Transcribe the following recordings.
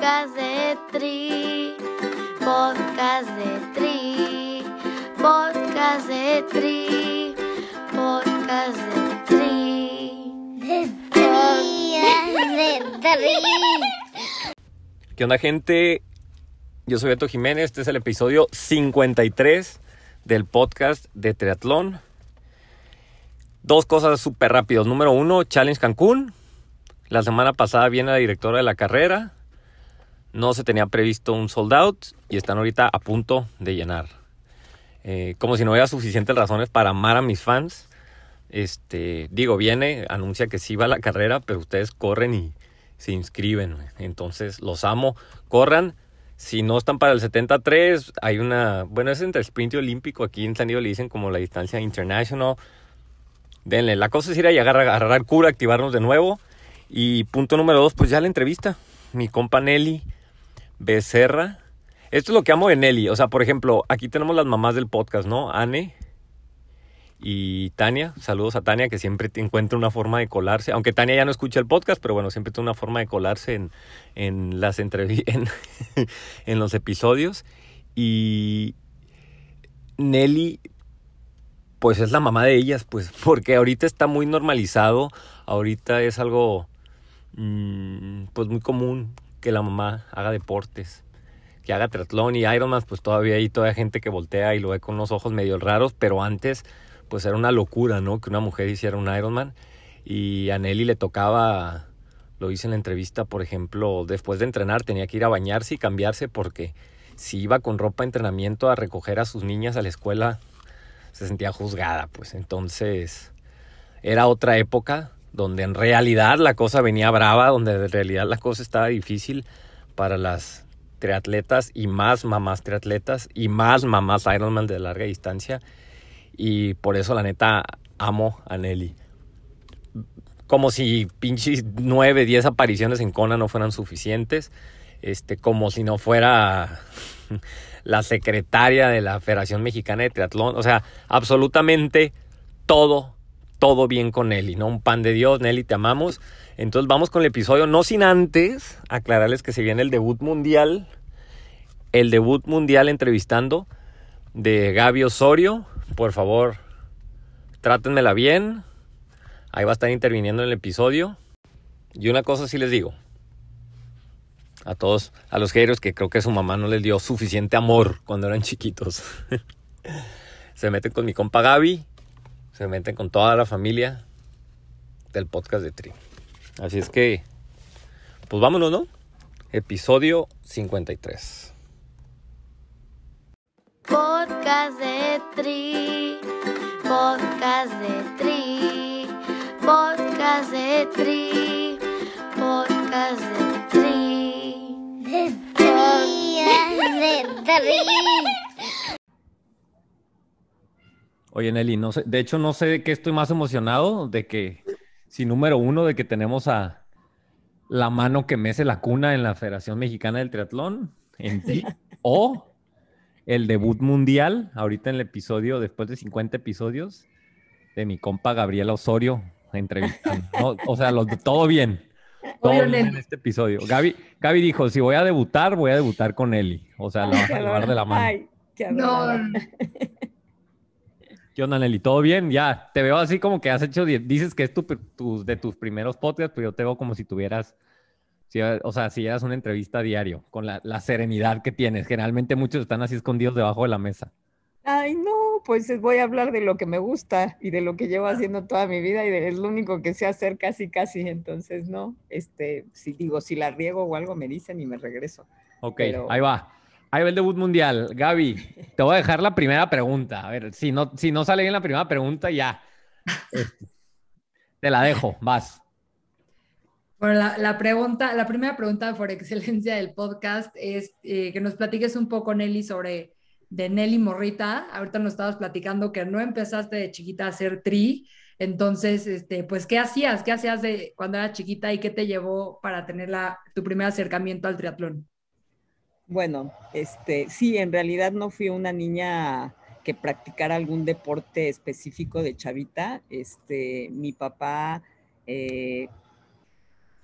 Podcast de Tri, podcast de Tri, podcast de Tri, podcast de Tri. De Tri, de Tri. ¿Qué onda gente? Yo soy Beto Jiménez, este es el episodio 53 del podcast de triatlón. Dos cosas súper rápidos. Número uno, Challenge Cancún. La semana pasada viene la directora de la carrera. No se tenía previsto un sold out y están ahorita a punto de llenar. Eh, como si no hubiera suficientes razones para amar a mis fans. Este, digo, viene, anuncia que sí va la carrera, pero ustedes corren y se inscriben. Entonces, los amo. Corran. Si no están para el 73, hay una, bueno, es entre sprint y olímpico. Aquí en San Diego le dicen como la distancia international. Denle. La cosa es ir a agarrar cura, activarnos de nuevo. Y punto número dos, pues ya la entrevista. Mi compa Nelly Becerra. Esto es lo que amo de Nelly. O sea, por ejemplo, aquí tenemos las mamás del podcast, ¿no? Anne y Tania. Saludos a Tania, que siempre encuentra una forma de colarse. Aunque Tania ya no escucha el podcast, pero bueno, siempre tiene una forma de colarse en, en las entrevistas, en, los episodios. Y Nelly, pues es la mamá de ellas, pues, porque ahorita está muy normalizado, ahorita es algo, mmm, pues muy común que la mamá haga deportes, que haga triatlón y Ironman, pues todavía hay toda gente que voltea y lo ve con unos ojos medio raros, pero antes, pues era una locura, ¿no? Que una mujer hiciera un Ironman y a Nelly le tocaba, lo hice en la entrevista, por ejemplo, después de entrenar tenía que ir a bañarse y cambiarse porque si iba con ropa de entrenamiento a recoger a sus niñas a la escuela, se sentía juzgada, pues entonces era otra época donde en realidad la cosa venía brava, donde en realidad la cosa estaba difícil para las triatletas y más mamás triatletas y más mamás Ironman de larga distancia y por eso la neta amo a Nelly. Como si pinches 9, 10 apariciones en Kona no fueran suficientes, este, como si no fuera la secretaria de la Federación Mexicana de Triatlón, o sea, absolutamente todo, todo bien con Nelly, ¿no? Un pan de Dios, Nelly, te amamos. Entonces vamos con el episodio, no sin antes aclararles que se viene el debut mundial, el debut mundial entrevistando de Gaby Osorio, por favor, trátenmela bien, ahí va a estar interviniendo en el episodio. Y una cosa sí les digo, a todos, a los haters que creo que su mamá no les dio suficiente amor cuando eran chiquitos. se meten con mi compa Gaby, se meten con toda la familia del podcast de Tri. Así es que, pues vámonos, ¿no? Episodio 53. Podcast de Tri, podcast de Tri, podcast de Tri, podcast de Tri. De Tri, de Tri. Oye, Nelly, no sé, de hecho no sé de qué estoy más emocionado, de que, si número uno, de que tenemos a la mano que mece la cuna en la Federación Mexicana del Triatlón, en ti, o el debut mundial, ahorita en el episodio, después de 50 episodios, de mi compa Gabriela Osorio, entrevistando. ¿no? O sea, lo- todo bien. Todo Obvio, bien en este episodio. Gaby, Gaby dijo, si voy a debutar, voy a debutar con Eli. O sea, la vas a llevar de la mano. Ay, qué No. ¿Qué onda, Nelly? ¿Todo bien? Ya, te veo así como que has hecho, dices que es tu, tu- de tus primeros podcasts, pero yo te veo como si tuvieras, si- o sea, si eras una entrevista diario, con la, la serenidad que tienes. Generalmente muchos están así escondidos debajo de la mesa. Ay, no, pues voy a hablar de lo que me gusta y de lo que llevo haciendo toda mi vida y de- es lo único que sé hacer casi, casi. Entonces, no, este, si digo, si la riego o algo me dicen y me regreso. Ok, Pero- ahí va. Ahí va el debut mundial. Gaby, te voy a dejar la primera pregunta. A ver, si no, si no sale bien la primera pregunta, ya. Este, te la dejo, vas. Bueno, la, pregunta, la primera pregunta por excelencia del podcast es eh, que nos platiques un poco, Nelly, sobre de Nelly Morrita. Ahorita nos estabas platicando que no empezaste de chiquita a hacer tri. Entonces, este, pues, ¿qué hacías? ¿Qué hacías de cuando eras chiquita y qué te llevó para tener la, tu primer acercamiento al triatlón? Bueno, este, sí, en realidad no fui una niña que practicara algún deporte específico de chavita. Este, mi papá eh,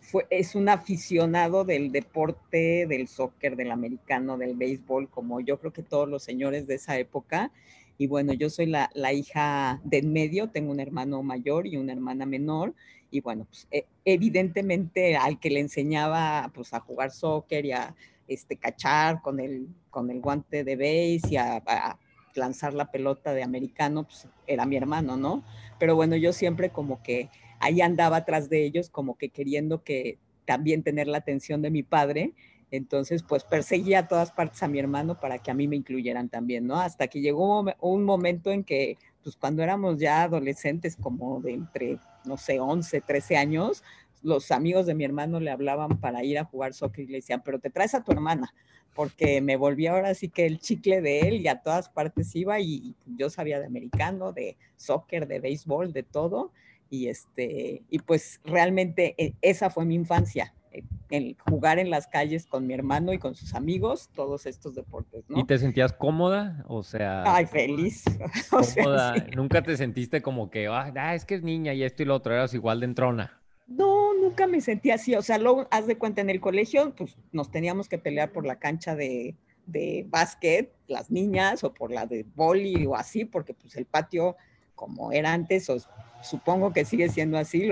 fue, es un aficionado del deporte, del soccer, del americano, del béisbol, como yo creo que todos los señores de esa época. Y bueno, yo soy la, la hija del medio, tengo un hermano mayor y una hermana menor. Y bueno, pues, e, evidentemente al que le enseñaba pues, a jugar soccer y a este, cachar con el, con el guante de béis y a, a lanzar la pelota de americano, pues era mi hermano, ¿no? Pero bueno, yo siempre como que ahí andaba atrás de ellos, como que queriendo que también tener la atención de mi padre. Entonces, pues perseguía a todas partes a mi hermano para que a mí me incluyeran también, ¿no? Hasta que llegó un momento en que, pues cuando éramos ya adolescentes, como de entre, no sé, 11, 13 años, los amigos de mi hermano le hablaban para ir a jugar soccer y le decían, pero te traes a tu hermana, porque me volví ahora sí que el chicle de él y a todas partes iba y yo sabía de americano, de soccer, de béisbol, de todo y este y pues realmente eh, esa fue mi infancia eh, el jugar en las calles con mi hermano y con sus amigos todos estos deportes ¿no? y te sentías cómoda o sea ay feliz. Cómoda nunca te sentiste como que ah, es que es niña y esto y lo otro eras igual de entrona no nunca me sentí así o sea luego haz de cuenta en el colegio pues nos teníamos que pelear por la cancha de de básquet las niñas o por la de boli o así porque pues el patio como era antes, o supongo que sigue siendo así,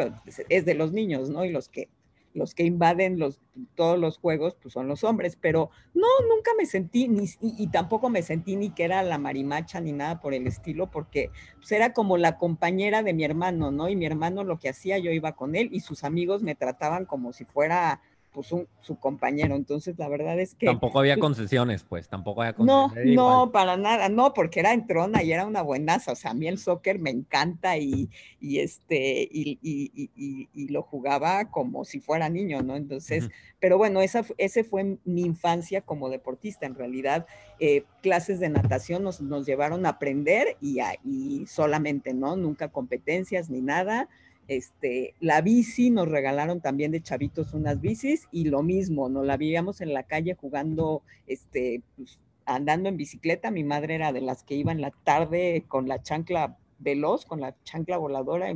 es de los niños, ¿no? Y los que, los que invaden los, todos los juegos, pues son los hombres, pero no, nunca me sentí, ni, y, tampoco me sentí ni que era la marimacha ni nada por el estilo, porque pues, era como la compañera de mi hermano, ¿no? Y mi hermano lo que hacía, yo iba con él y sus amigos me trataban como si fuera pues su compañero. Entonces, la verdad es que... Tampoco había pues concesiones, pues, tampoco había concesiones. No, no, para nada, no, porque era en trona y era una buenaza. O sea, a mí el soccer me encanta y, y este, y, y, y, lo jugaba como si fuera niño, ¿no? Entonces, pero bueno, esa, ese fue mi infancia como deportista. En realidad, eh, clases de natación nos, nos llevaron a aprender y, y solamente, ¿no? Nunca competencias ni nada. Este, la bici, nos regalaron también de chavitos unas bicis y lo mismo, nos la vivíamos en la calle jugando, este, pues, andando en bicicleta. Mi madre era de las que iba en la tarde con la chancla veloz, con la chancla voladora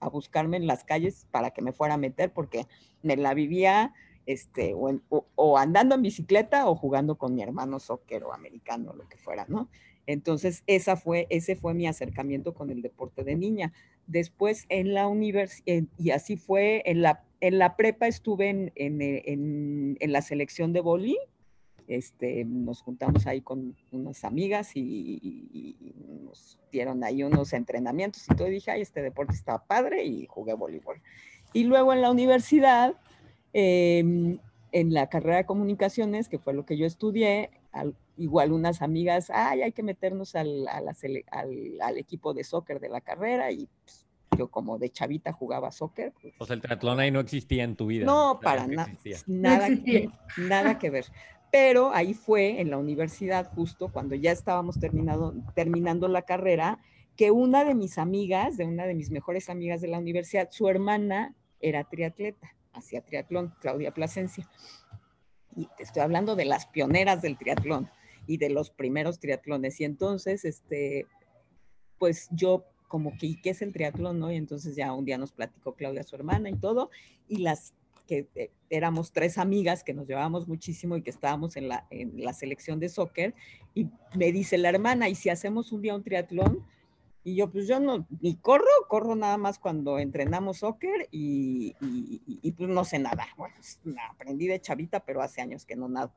a buscarme en las calles para que me fuera a meter porque me la vivía este, o, o, andando en bicicleta o jugando con mi hermano soccer o americano, lo que fuera, ¿no? Entonces, esa fue, ese fue mi acercamiento con el deporte de niña. Después en la universidad, y así fue, en la, en la prepa estuve en, en, en, la selección de boli, este, nos juntamos ahí con unas amigas y, nos dieron ahí unos entrenamientos y todo, dije, ay, este deporte está padre y jugué voleibol. Y luego en la universidad, em, en la carrera de comunicaciones, que fue lo que yo estudié, igual unas amigas, ay, hay que meternos al, al, equipo de soccer de la carrera y pues, yo como de chavita jugaba soccer. Pues o sea, el triatlón ahí no existía en tu vida. No, para nada, nada, nada que ver. Pero ahí fue en la universidad, justo cuando ya estábamos terminado, terminando la carrera, que una de mis amigas, de una de mis mejores amigas de la universidad, su hermana era triatleta, hacía triatlón, Claudia Plasencia y te estoy hablando de las pioneras del triatlón y de los primeros triatlones. Y entonces, este, pues yo como que, ¿qué es el triatlón? ¿no? Y entonces ya un día nos platicó Claudia, su hermana y todo, y las que eh, éramos tres amigas que nos llevábamos muchísimo y que estábamos en la, en la selección de soccer, y me dice la hermana, ¿y si hacemos un día un triatlón? Y yo, pues yo no, ni corro, corro nada más cuando entrenamos soccer y, y, pues no sé nada. Bueno, aprendí de chavita, pero hace años que no nado.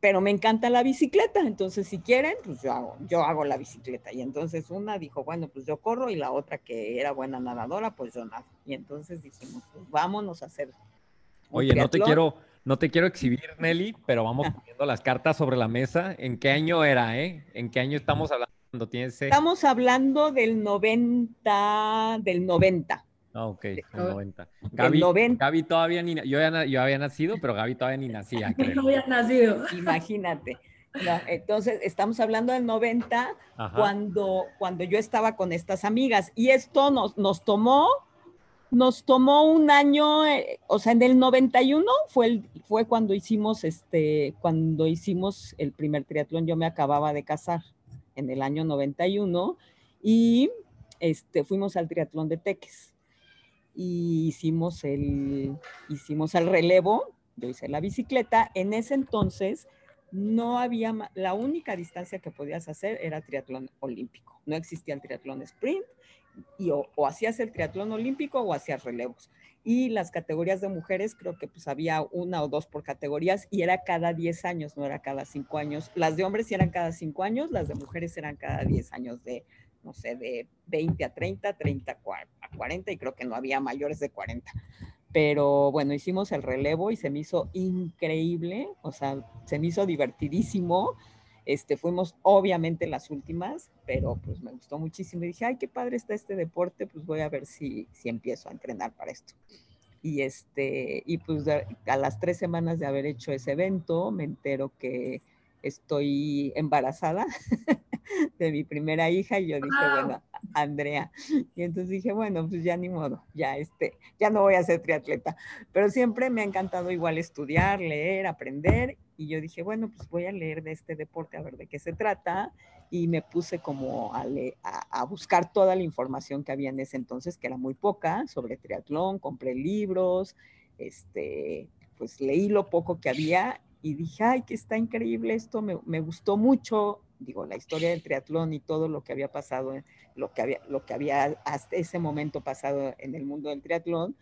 Pero me encanta la bicicleta, entonces si quieren, pues yo hago, yo hago la bicicleta. Y entonces una dijo, bueno, pues yo corro y la otra que era buena nadadora, pues yo nado. Y entonces dijimos, pues vámonos a hacer. Oye, no te quiero, no te quiero exhibir, Nelly, pero vamos poniendo las cartas sobre la mesa. ¿En qué año era, eh? ¿En qué año estamos hablando? Estamos hablando del 90, del 90. Ah, ok, el 90. Gaby, todavía ni, yo, yo había nacido, pero Gaby todavía ni nacía. Creo. No había nacido. Imagínate. entonces, estamos hablando del 90, cuando, cuando yo estaba con estas amigas. Y esto nos, nos tomó, nos tomó un año, eh, o sea, en el 91 fue, el, fue cuando hicimos este, cuando hicimos el primer triatlón, yo me acababa de casar en el año 91 y este, fuimos al triatlón de Teques. Y hicimos el, hicimos el relevo, yo hice la bicicleta, en ese entonces no había, la única distancia que podías hacer era triatlón olímpico, no existía el triatlón sprint, y o, hacías el triatlón olímpico o hacías relevos. Y las categorías de mujeres, creo que pues había una o dos por categorías y era cada 10 años, no era cada 5 años. Las de hombres eran cada 5 años, las de mujeres eran cada 10 años de, no sé, de 20 a 30, 30 a 40 y creo que no había mayores de 40. Pero bueno, hicimos el relevo y se me hizo increíble, o sea, se me hizo divertidísimo. Este, fuimos obviamente las últimas, pero pues me gustó muchísimo y dije, ay, qué padre está este deporte, pues voy a ver si, si empiezo a entrenar para esto. Y, este, y pues a las tres semanas de haber hecho ese evento, me entero que estoy embarazada de mi primera hija y yo dije, bueno, Andrea. Y entonces dije, bueno, pues ya ni modo, ya este, ya no voy a ser triatleta, pero siempre me ha encantado igual estudiar, leer, aprender y yo dije, bueno, pues voy a leer de este deporte a ver de qué se trata y me puse como a, a, buscar toda la información que había en ese entonces, que era muy poca, sobre triatlón, compré libros, este, pues leí lo poco que había y dije, ay, que está increíble esto, me, me, gustó mucho, digo, la historia del triatlón y todo lo que había pasado, lo que había, lo que había hasta ese momento pasado en el mundo del triatlón.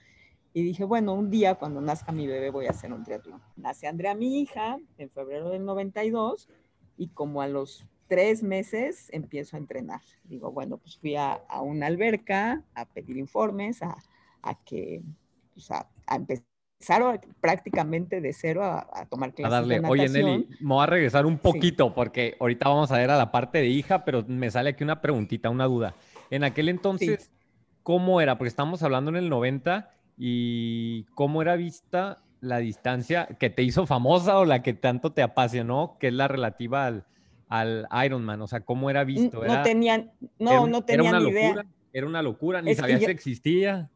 Y dije, bueno, un día cuando nazca mi bebé voy a hacer un triatlón. Nace Andrea, mi hija, en febrero del 92, y como a los tres meses empiezo a entrenar. Digo, bueno, pues fui a, a una alberca a pedir informes, a, a que, pues a, a empezar prácticamente de cero a, tomar clases. A darle, oye Nelly, me voy a regresar un poquito porque ahorita vamos a ver a la parte de hija, pero me sale aquí una preguntita, una duda. En aquel entonces, ¿cómo era? Porque estamos hablando en el 90 y ¿cómo era vista la distancia que te hizo famosa o la que tanto te apasionó, que es la relativa al, al Ironman? O sea, ¿cómo era visto? no tenían, no, no tenían ni idea. Era una locura, ni sabías que existía.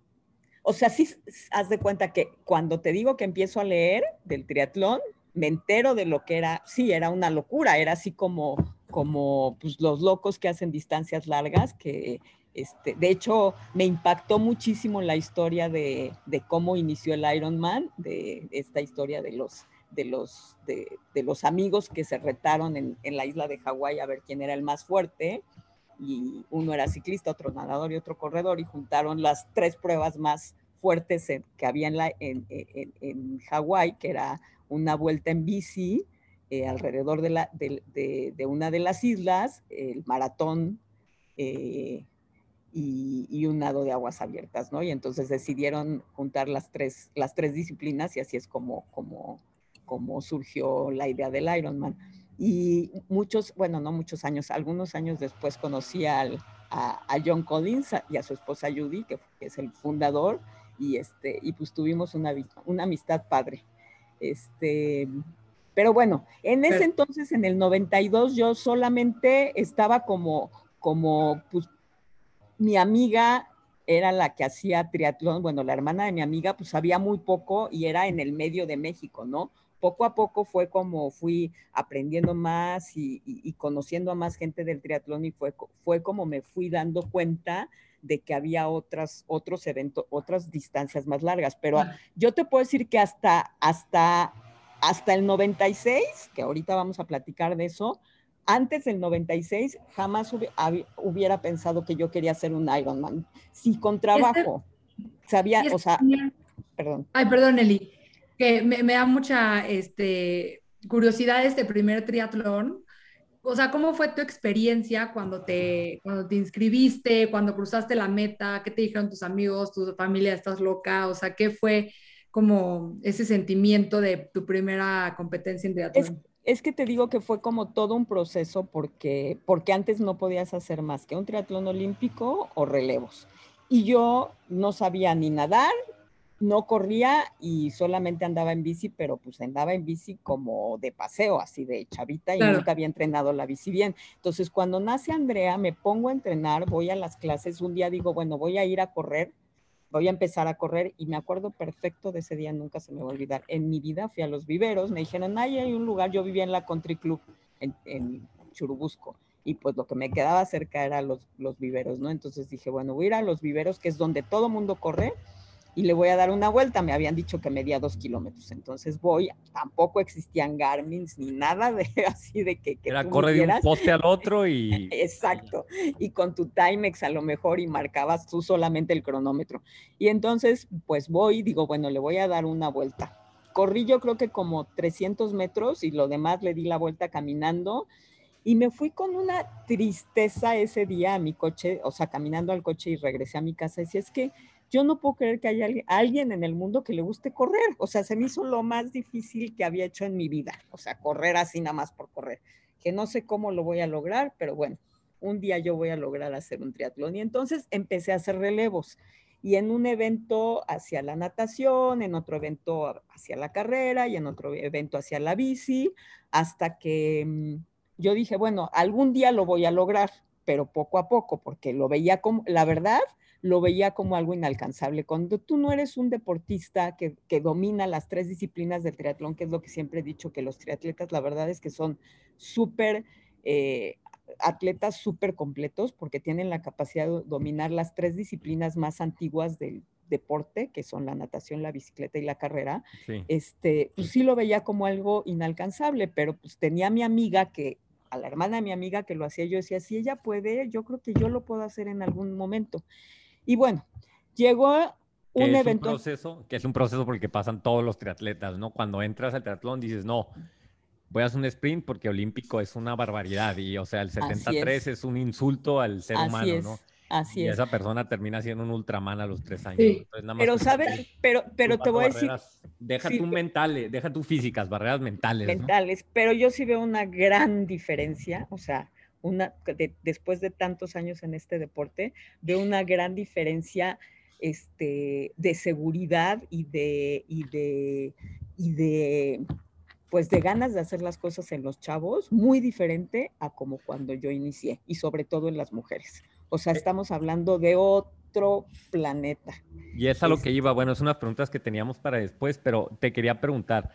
O sea, sí, haz de cuenta que cuando te digo que empiezo a leer del triatlón, me entero de lo que era, sí, era una locura, era así como, como pues, los locos que hacen distancias largas, que este, de hecho me impactó muchísimo la historia de, de cómo inició el Ironman, de esta historia de los, de los, de, de los amigos que se retaron en, en la isla de Hawái a ver quién era el más fuerte. Y uno era ciclista, otro nadador y otro corredor, y juntaron las tres pruebas más fuertes que había en, la, en, en, Hawái, que era una vuelta en bici eh, alrededor de, la, de, de, una de las islas, el maratón eh, y, y, un nado de aguas abiertas, ¿no? Y entonces decidieron juntar las tres, las tres disciplinas y así es como, como, como surgió la idea del Ironman. Y muchos, bueno, no muchos años, algunos años después conocí al, a, John Collins y a su esposa Judy, que, es el fundador, y, este, y pues tuvimos una, una amistad padre. Este, pero bueno, en ese entonces, en el 92, yo solamente estaba como, como, pues, mi amiga era la que hacía triatlón, bueno, la hermana de mi amiga, pues sabía muy poco y era en el medio de México, ¿no? poco a poco fue como fui aprendiendo más y, conociendo a más gente del triatlón y fue, fue como me fui dando cuenta de que había otras, otros eventos, otras distancias más largas. Pero yo te puedo decir que hasta, hasta, hasta el 96, que ahorita vamos a platicar de eso, antes del 96 jamás hubiera pensado que yo quería ser un Ironman. Sí, con trabajo. Sabía, o sea, perdón. Ay, perdón, Eli que me, da mucha este, curiosidad este primer triatlón. O sea, ¿cómo fue tu experiencia cuando te, cuando te inscribiste, cuando cruzaste la meta? ¿Qué te dijeron tus amigos, tu familia, estás loca? O sea, ¿qué fue como ese sentimiento de tu primera competencia en triatlón? Es, que te digo que fue como todo un proceso porque, porque antes no podías hacer más que un triatlón olímpico o relevos. Y yo no sabía ni nadar, no corría y solamente andaba en bici, pero pues andaba en bici como de paseo, así de chavita, y nunca había entrenado la bici bien. Entonces, cuando nace Andrea, me pongo a entrenar, voy a las clases, un día digo, bueno, voy a ir a correr, voy a empezar a correr, y me acuerdo perfecto de ese día, nunca se me va a olvidar. En mi vida fui a los viveros, me dijeron, ay, hay un lugar, yo vivía en la Country Club, en, en Churubusco y pues lo que me quedaba cerca era los, los viveros, ¿no? Entonces dije, bueno, voy a ir a los viveros, que es donde todo mundo corre, y le voy a dar una vuelta. Me habían dicho que medía dos kilómetros. Entonces voy, tampoco existían Garmins ni nada de así de que. Era corre de un poste al otro y. Exacto. Y con tu Timex a lo mejor y marcabas tú solamente el cronómetro. Y entonces, pues voy, digo, bueno, le voy a dar una vuelta. Corrí yo creo que como 300 metros y lo demás le di la vuelta caminando. Y me fui con una tristeza ese día a mi coche, o sea, caminando al coche y regresé a mi casa. Y decía, es que yo no puedo creer que haya alguien en el mundo que le guste correr. O sea, se me hizo lo más difícil que había hecho en mi vida. O sea, correr así nada más por correr. Que no sé cómo lo voy a lograr, pero bueno, un día yo voy a lograr hacer un triatlón. Y entonces empecé a hacer relevos. Y en un evento hacia la natación, en otro evento hacia la carrera y en otro evento hacia la bici, hasta que mm, yo dije, bueno, algún día lo voy a lograr, pero poco a poco, porque lo veía como, la verdad, lo veía como algo inalcanzable. Cuando tú no eres un deportista que, domina las tres disciplinas del triatlón, que es lo que siempre he dicho, que los triatletas, la verdad es que son súper... Eh, atletas súper completos porque tienen la capacidad de dominar las tres disciplinas más antiguas del deporte, que son la natación, la bicicleta y la carrera, este, pues sí lo veía como algo inalcanzable, pero pues tenía a mi amiga que, a la hermana de mi amiga que lo hacía, yo decía, si ella puede, yo creo que yo lo puedo hacer en algún momento. Y bueno, llegó un evento. Un proceso, que es un proceso por el que pasan todos los triatletas, ¿no? Cuando entras al triatlón dices, no, voy a hacer un sprint porque olímpico es una barbaridad y, o sea, el 73 es. un insulto al ser humano, ¿no? Así y es. esa persona termina siendo un ultraman a los tres años. pero, ¿sabes? Pero, pero te voy a decir... Deja tu mentales, deja tu físicas, barreras mentales. Mentales, pero yo sí veo una gran diferencia, o sea, una, después de tantos años en este deporte, veo una gran diferencia este, de seguridad y de, y de, y de, pues de ganas de hacer las cosas en los chavos, muy diferente a como cuando yo inicié, y sobre todo en las mujeres. O sea, estamos hablando de otro planeta. Y es a lo que iba, bueno, es unas preguntas que teníamos para después, pero te quería preguntar,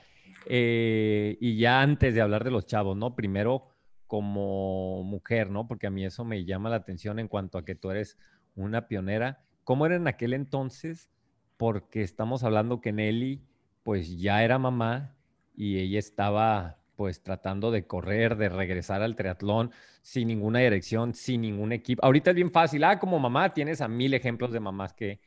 eh, y ya antes de hablar de los chavos, ¿no? Primero, como mujer, ¿no? Porque a mí eso me llama la atención en cuanto a que tú eres una pionera. ¿Cómo era en aquel entonces? Porque estamos hablando que Nelly, pues ya era mamá y ella estaba pues tratando de correr, de regresar al triatlón sin ninguna dirección, sin ningún equipo. Ahorita es bien fácil, ah, como mamá tienes a mil ejemplos de mamás que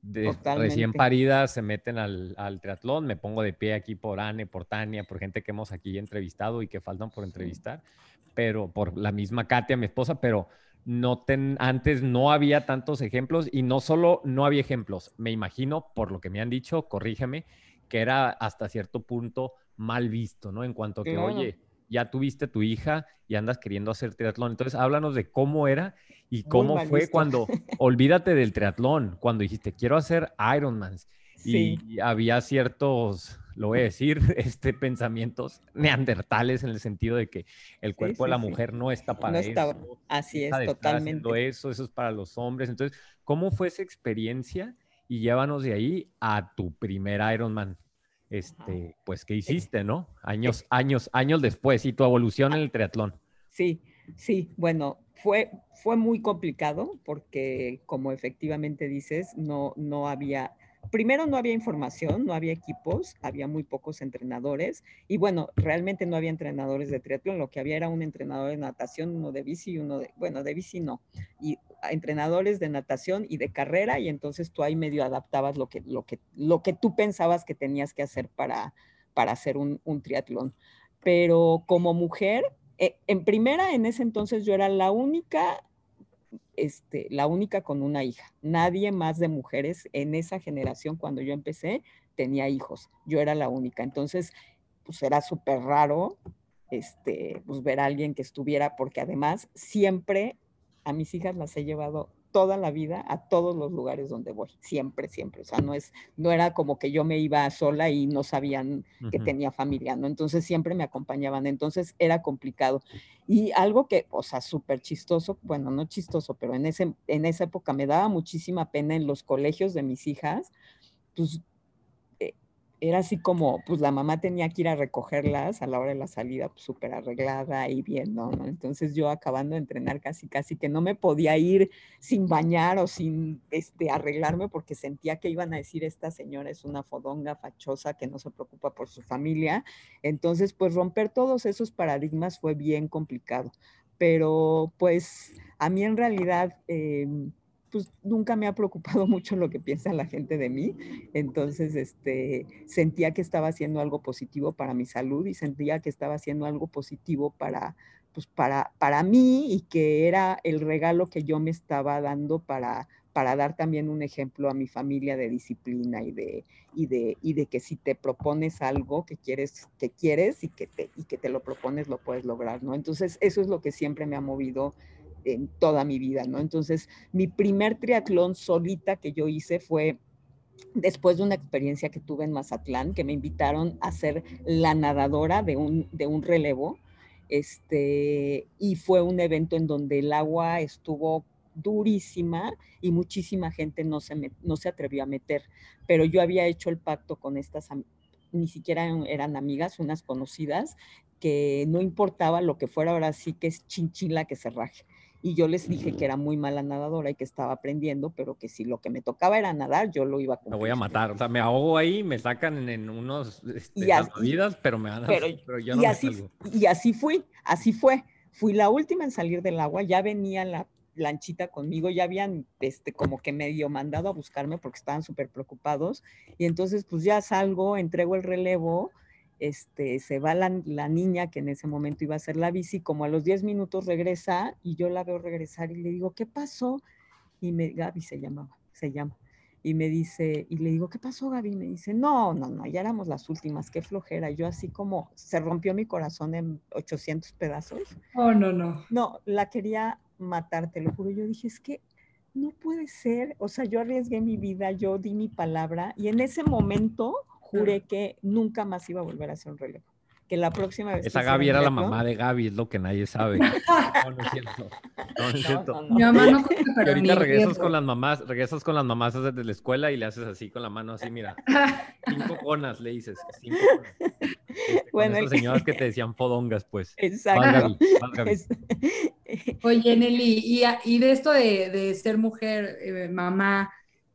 de recién paridas se meten al, al, triatlón, me pongo de pie aquí por Anne, por Tania, por gente que hemos aquí entrevistado y que faltan por entrevistar pero por la misma Katia, mi esposa, pero no ten, antes no había tantos ejemplos y no solo no había ejemplos, me imagino, por lo que me han dicho, corrígeme, que era hasta cierto punto mal visto, ¿no? En cuanto a que, oye, ya tuviste tu hija y andas queriendo hacer triatlón. Entonces, háblanos de cómo era y cómo fue cuando, olvídate del triatlón, cuando dijiste, quiero hacer Ironmans. Y había ciertos lo voy a decir, este, pensamientos neandertales en el sentido de que el cuerpo de la mujer no está para eso. Así es, totalmente. Eso, eso es para los hombres. Entonces, ¿cómo fue esa experiencia? Y llévanos de ahí a tu primer Ironman. Este, pues, ¿qué hiciste, no? Años, años, años después y tu evolución en el triatlón. Sí, sí, bueno, fue, fue muy complicado porque, como efectivamente dices, no, no había primero no había información, no había equipos, había muy pocos entrenadores y bueno, realmente no había entrenadores de triatlón, lo que había era un entrenador de natación, uno de bici y uno de, bueno, de bici no, y entrenadores de natación y de carrera y entonces tú ahí medio adaptabas lo que, lo que, lo que tú pensabas que tenías que hacer para, para hacer un, un triatlón. Pero como mujer, eh, en primera, en ese entonces yo era la única este, la única con una hija. Nadie más de mujeres en esa generación, cuando yo empecé, tenía hijos. Yo era la única. Entonces, pues era súper raro este, pues, ver a alguien que estuviera, porque además siempre a mis hijas las he llevado toda la vida a todos los lugares donde voy, siempre, siempre. O sea, no es, no era como que yo me iba sola y no sabían que tenía familia, ¿no? Entonces siempre me acompañaban, entonces era complicado. Y algo que, o sea, súper chistoso, bueno, no chistoso, pero en, ese, en esa época me daba muchísima pena en los colegios de mis hijas, pues era así como, pues la mamá tenía que ir a recogerlas a la hora de la salida, pues, súper arreglada y bien, ¿no? Entonces yo acabando de entrenar casi, casi que no me podía ir sin bañar o sin este, arreglarme porque sentía que iban a decir, esta señora es una fodonga fachosa que no se preocupa por su familia. Entonces, pues romper todos esos paradigmas fue bien complicado. Pero pues a mí en realidad... Em, pues nunca me ha preocupado mucho lo que piensa la gente de mí. Entonces, este, sentía que estaba haciendo algo positivo para mi salud y sentía que estaba haciendo algo positivo para, pues para, para mí y que era el regalo que yo me estaba dando para, para dar también un ejemplo a mi familia de disciplina y de, y de, y de que si te propones algo que quieres, que quieres y que, te, y que te lo propones, lo puedes lograr, ¿no? Entonces, eso es lo que siempre me ha movido en toda mi vida, ¿no? Entonces, mi primer triatlón solita que yo hice fue después de una experiencia que tuve en Mazatlán, que me invitaron a ser la nadadora de un, de un relevo, este, y fue un evento en donde el agua estuvo durísima y muchísima gente no se, no se atrevió a meter, pero yo había hecho el pacto con estas, ni siquiera eran amigas, unas conocidas, que no importaba lo que fuera, ahora sí que es chinchila que se raje y yo les dije que era muy mala nadadora y que estaba aprendiendo, pero que si lo que me tocaba era nadar, yo lo iba a cumplir. Me voy a matar, o sea, me ahogo ahí, me sacan en, unos este, pero me van a... Pero, yo no y, así, y así fui, así fue. Fui la última en salir del agua, ya venía la lanchita conmigo, ya habían este, como que medio mandado a buscarme porque estaban súper preocupados. Y entonces pues ya salgo, entrego el relevo este, se va la, niña que en ese momento iba a hacer la bici, como a los 10 minutos regresa y yo la veo regresar y le digo, ¿qué pasó? Y me, Gaby se llamaba, se llama. Y me dice, y le digo, ¿qué pasó, Gaby? me dice, no, no, no, ya éramos las últimas, qué flojera. Yo así como, se rompió mi corazón en 800 pedazos. Oh, no, no. No, la quería matar, te lo juro. Yo dije, es que no puede ser. O sea, yo arriesgué mi vida, yo di mi palabra y en ese momento juré que nunca más iba a volver a hacer un relevo. Que la próxima vez. Esa Gaby era la mamá de Gaby, es lo que nadie sabe. No, no es cierto. No, es cierto. Mi mamá no y ahorita regresas con las mamás, regresas con las mamás desde la escuela y le haces así con la mano, así, mira. Cinco conas, le dices. Cinco conas. Este, bueno, esas señoras que te decían fodongas, pues. Exacto. Oye, Nelly, y, y, de esto de, de ser mujer, eh, mamá,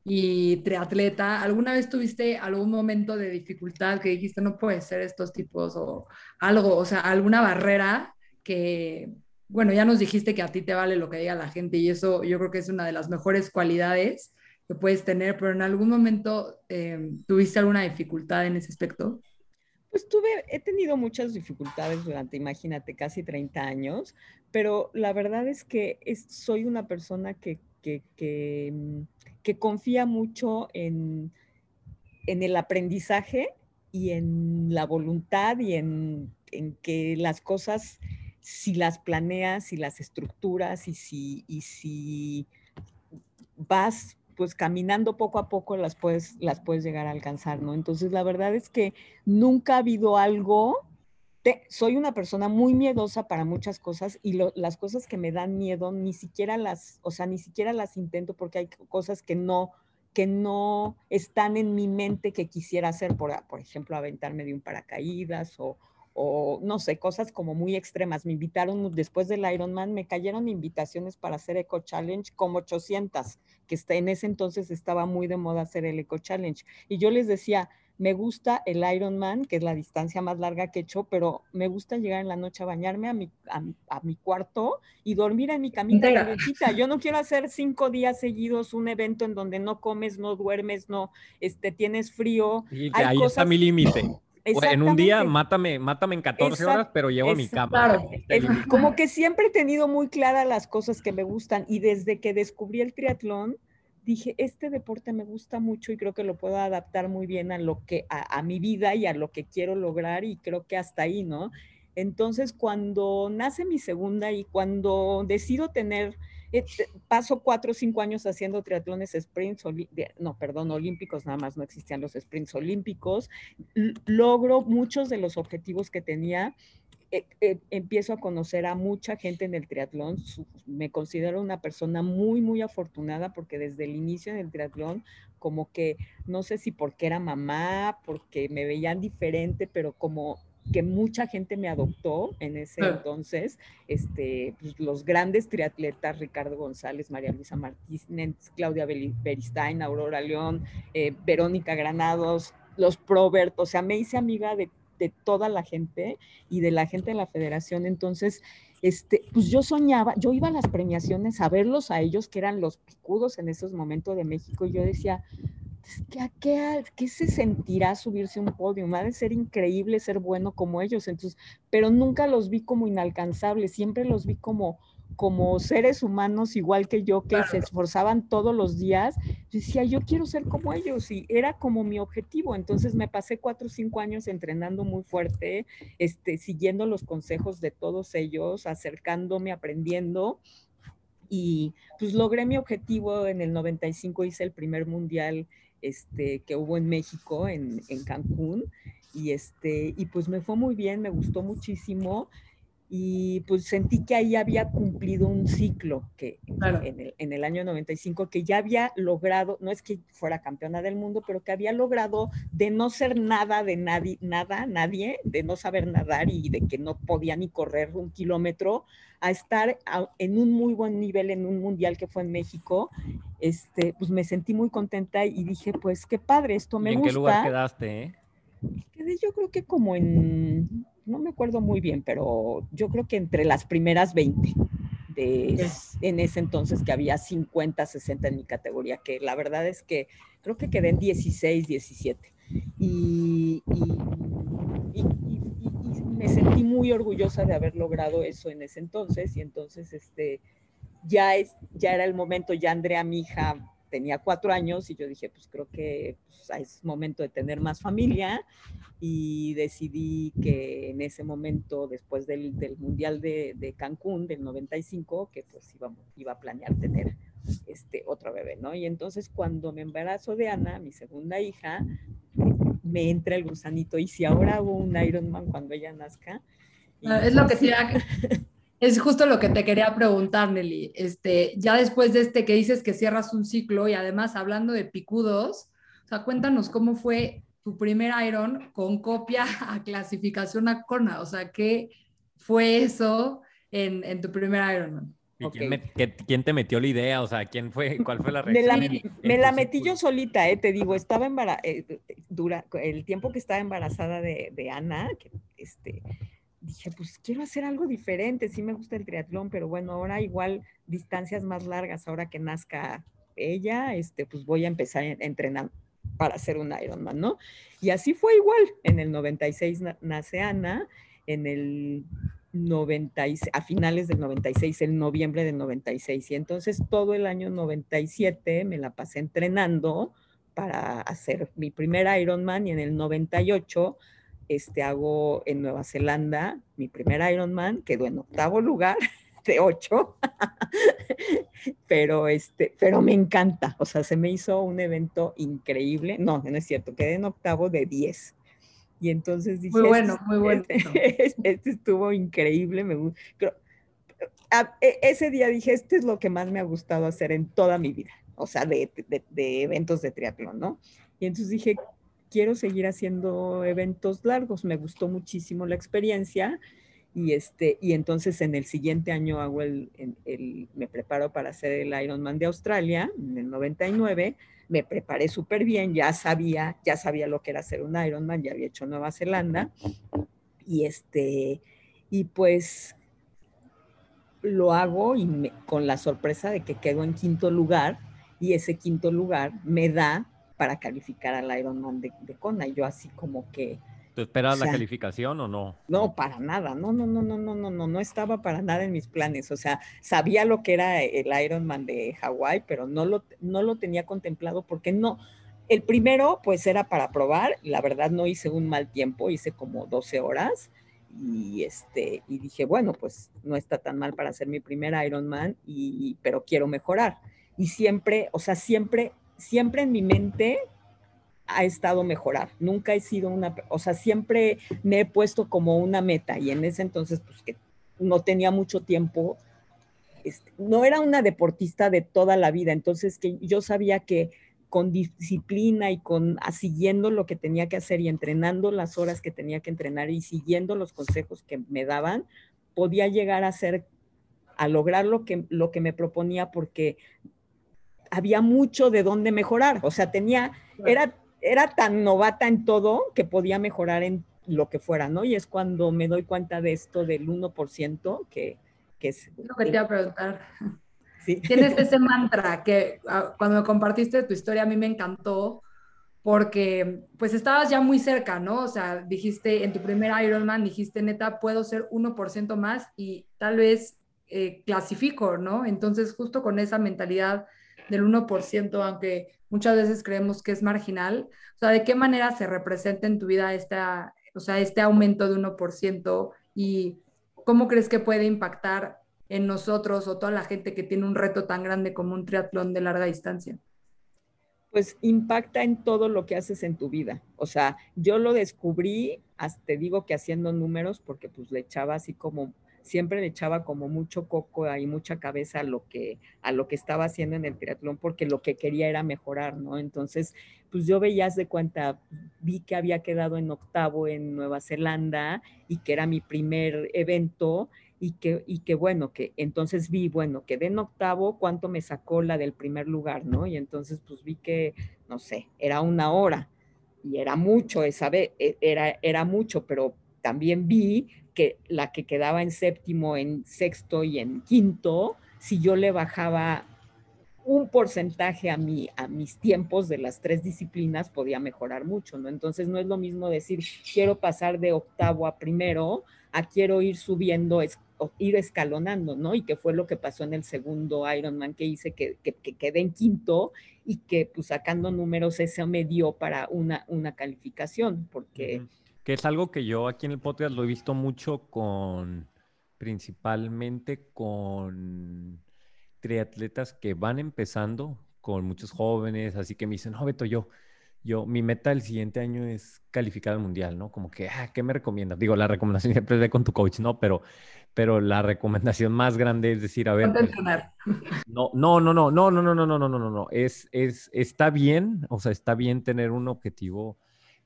y triatleta, ¿alguna vez tuviste algún momento de dificultad que dijiste no puede ser estos tipos o algo, o sea, alguna barrera que, bueno, ya nos dijiste que a ti te vale lo que diga la gente y eso yo creo que es una de las mejores cualidades que puedes tener, pero en algún momento em, tuviste alguna dificultad en ese aspecto? Pues tuve, he tenido muchas dificultades durante, imagínate, casi 30 años, pero la verdad es que soy una persona que, que, que mm, que confía mucho en, en el aprendizaje y en la voluntad y en, que las cosas, si las planeas, si las estructuras y si, y si vas pues caminando poco a poco las puedes, las puedes llegar a alcanzar, ¿no? Entonces la verdad es que nunca ha habido algo, soy una persona muy miedosa para muchas cosas y las cosas que me dan miedo ni siquiera las, o sea, ni siquiera las intento porque hay cosas que no, que no están en mi mente que quisiera hacer, por, por ejemplo, aventarme de un paracaídas o, o no sé, cosas como muy extremas. Me invitaron después del Ironman, me cayeron invitaciones para hacer Eco Challenge como 800, que en ese entonces estaba muy de moda hacer el Eco Challenge. Y yo les decía, me gusta el Ironman, que es la distancia más larga que he hecho, pero me gusta llegar en la noche a bañarme a mi, a, mi cuarto y dormir en mi camita. Yo no quiero hacer cinco días seguidos un evento en donde no comes, no duermes, no este, tienes frío. Y ahí está mi límite. En un día, mátame, mátame en 14 horas, pero llevo mi cama. Claro. como que siempre he tenido muy claras las cosas que me gustan y desde que descubrí el triatlón, dije, este deporte me gusta mucho y creo que lo puedo adaptar muy bien a lo que, a, mi vida y a lo que quiero lograr y creo que hasta ahí, ¿no? Entonces, cuando nace mi segunda y cuando decido tener, paso cuatro o cinco años haciendo triatlones sprints, no, perdón, olímpicos, nada más no existían los sprints olímpicos, logro muchos de los objetivos que tenía eh, eh, empiezo a conocer a mucha gente en el triatlón. me considero una persona muy, muy afortunada porque desde el inicio en el triatlón, como que no sé si porque era mamá, porque me veían diferente, pero como que mucha gente me adoptó en ese entonces, este, pues, los grandes triatletas, Ricardo González, María Luisa Martínez, Claudia Beristain, Aurora León, eh, Verónica Granados, los Probert, o sea, me hice amiga de, de, toda la gente y de la gente de la federación, entonces, este, pues yo soñaba, yo iba a las premiaciones a verlos a ellos, que eran los picudos en esos momentos de México, y yo decía, ¿qué, qué, se sentirá subirse a un podio? Ha de ser increíble ser bueno como ellos, entonces, pero nunca los vi como inalcanzables, siempre los vi como, como seres humanos igual que yo, que se esforzaban todos los días. Decía, yo quiero ser como ellos y era como mi objetivo. Entonces me pasé cuatro o cinco años entrenando muy fuerte, este, siguiendo los consejos de todos ellos, acercándome, aprendiendo. Y pues logré mi objetivo en el 95, hice el primer mundial este, que hubo en México, en, en Cancún, y, este, y pues me fue muy bien, me gustó muchísimo y pues sentí que ahí había cumplido un ciclo que en, el, en, el, año 95 que ya había logrado, no es que fuera campeona del mundo, pero que había logrado de no ser nada de nadie, nada, nadie, de no saber nadar y de que no podía ni correr un kilómetro, a estar en un muy buen nivel en un mundial que fue en México, este, pues me sentí muy contenta y dije, pues qué padre, esto me ¿Y en gusta. qué lugar quedaste? Eh? Quedé yo creo que como en no me acuerdo muy bien, pero yo creo que entre las primeras 20 de, en ese entonces que había 50, 60 en mi categoría, que la verdad es que creo que quedé en 16, 17. Y, y, me sentí muy orgullosa de haber logrado eso en ese entonces. Y entonces este, ya, es, ya era el momento, ya Andrea, mi hija, tenía cuatro años y yo dije, pues creo que pues, es momento de tener más familia y decidí que en ese momento, después del, Mundial de, Cancún del 95, que pues iba, iba a planear tener este otro bebé, ¿no? Y entonces cuando me embarazo de Ana, mi segunda hija, me entra el gusanito y si ahora hago un Ironman cuando ella nazca. Ah, es lo que te Es justo lo que te quería preguntar, Nelly. Este, ya después de este que dices que cierras un ciclo y además hablando de picudos, o sea, cuéntanos cómo fue tu primer Iron con copia a clasificación a Kona. O sea, ¿qué fue eso en, tu primer Ironman? quién, te metió la idea? O sea, ¿quién fue? ¿Cuál fue la reacción? Me la, metí yo solita, eh, te digo, estaba embarazada, eh, dura, el tiempo que estaba embarazada de, de Ana, que este, dije, pues quiero hacer algo diferente, sí me gusta el triatlón, pero bueno, ahora igual distancias más largas, ahora que nazca ella, este, pues voy a empezar a entrenar para hacer un Ironman, ¿no? Y así fue igual, en el 96 nace Ana, en el 96, a finales del 96, en noviembre del 96, y entonces todo el año 97 me la pasé entrenando para hacer mi primer Ironman y en el 98 este, hago en Nueva Zelanda mi primer Ironman, quedó en octavo lugar de ocho, pero, este, pero me encanta, o sea, se me hizo un evento increíble, no, no es cierto, quedé en octavo de diez. Y entonces dije, muy bueno, muy bueno. Este, este estuvo increíble, me gustó. E, ese día dije, este es lo que más me ha gustado hacer en toda mi vida, o sea, de, de, de eventos de triatlón, ¿no? Y entonces dije, quiero seguir haciendo eventos largos. Me gustó muchísimo la experiencia y, este, y entonces en el siguiente año hago el, me preparo para hacer el Ironman de Australia en el 99. Me preparé súper bien, ya sabía, ya sabía lo que era hacer un Ironman, ya había hecho Nueva Zelanda. Y, este, y pues lo hago y con la sorpresa de que quedo en quinto lugar y ese quinto lugar me da para calificar al Ironman de, de Kona. Y yo así como que... ¿Tú esperabas la calificación o no? No, para nada. No, no, no, no, no, no, no, no estaba para nada en mis planes. O sea, sabía lo que era el Ironman de Hawái, pero no lo, no lo tenía contemplado porque no. El primero, pues era para probar. La verdad, no hice un mal tiempo, hice como 12 horas. Y, este, y dije, bueno, pues no está tan mal para hacer mi primer Ironman, y, pero quiero mejorar. Y siempre, o sea, siempre siempre en mi mente ha estado mejorar. Nunca he sido una, o sea, siempre me he puesto como una meta y en ese entonces, pues que no tenía mucho tiempo, este, no era una deportista de toda la vida, entonces que yo sabía que con disciplina y con ah, siguiendo lo que tenía que hacer y entrenando las horas que tenía que entrenar y siguiendo los consejos que me daban, podía llegar a ser a lograr lo que, lo que me proponía porque había mucho de dónde mejorar. O sea, tenía, era, era tan novata en todo que podía mejorar en lo que fuera, ¿no? Y es cuando me doy cuenta de esto del 1%, que, que es... Lo que te iba a preguntar. ¿Sí? Tienes ese mantra que ah, cuando me compartiste tu historia a mí me encantó porque pues estabas ya muy cerca, ¿no? O sea, dijiste en tu primer Ironman, dijiste, neta, puedo ser 1% más y tal vez eh, clasifico, ¿no? Entonces, justo con esa mentalidad del 1%, aunque muchas veces creemos que es marginal, o sea, ¿de qué manera se representa en tu vida esta, o sea, este aumento de 1% y cómo crees que puede impactar en nosotros o toda la gente que tiene un reto tan grande como un triatlón de larga distancia? Pues impacta en todo lo que haces en tu vida. O sea, yo lo descubrí, te digo que haciendo números, porque pues le echaba así como siempre le echaba como mucho coco y mucha cabeza a lo que a lo que estaba haciendo en el triatlón porque lo que quería era mejorar, ¿no? Entonces, pues yo veías de cuenta, vi que había quedado en octavo en Nueva Zelanda y que era mi primer evento y que, y que bueno, que entonces vi, bueno, quedé en octavo, ¿cuánto me sacó la del primer lugar, no? Y entonces pues vi que, no sé, era una hora y era mucho esa vez, e, era, era mucho, pero también vi que la que quedaba en séptimo, en sexto y en quinto, si yo le bajaba un porcentaje a, mi, a mis tiempos de las tres disciplinas, podía mejorar mucho, ¿no? Entonces no es lo mismo decir, quiero pasar de octavo a primero, a quiero ir subiendo, ir escalonando, ¿no? Y que fue lo que pasó en el segundo Ironman que hice, que, que, quedé en quinto y que pues sacando números eso me dio para una, una calificación, porque que es algo que yo aquí en el podcast lo he visto mucho con, principalmente con triatletas que van empezando, con muchos jóvenes, así que me dicen, no, Beto, yo, yo, mi meta el siguiente año es calificar al mundial, ¿no? Como que, ah, ¿qué me recomiendas? Digo, la recomendación siempre es de con tu coach, ¿no? Pero, pero la recomendación más grande es decir, a ver. no, no, no, no, no, no, no, no, no, no, no, no, no. Es, es, está bien, o sea, está bien tener un objetivo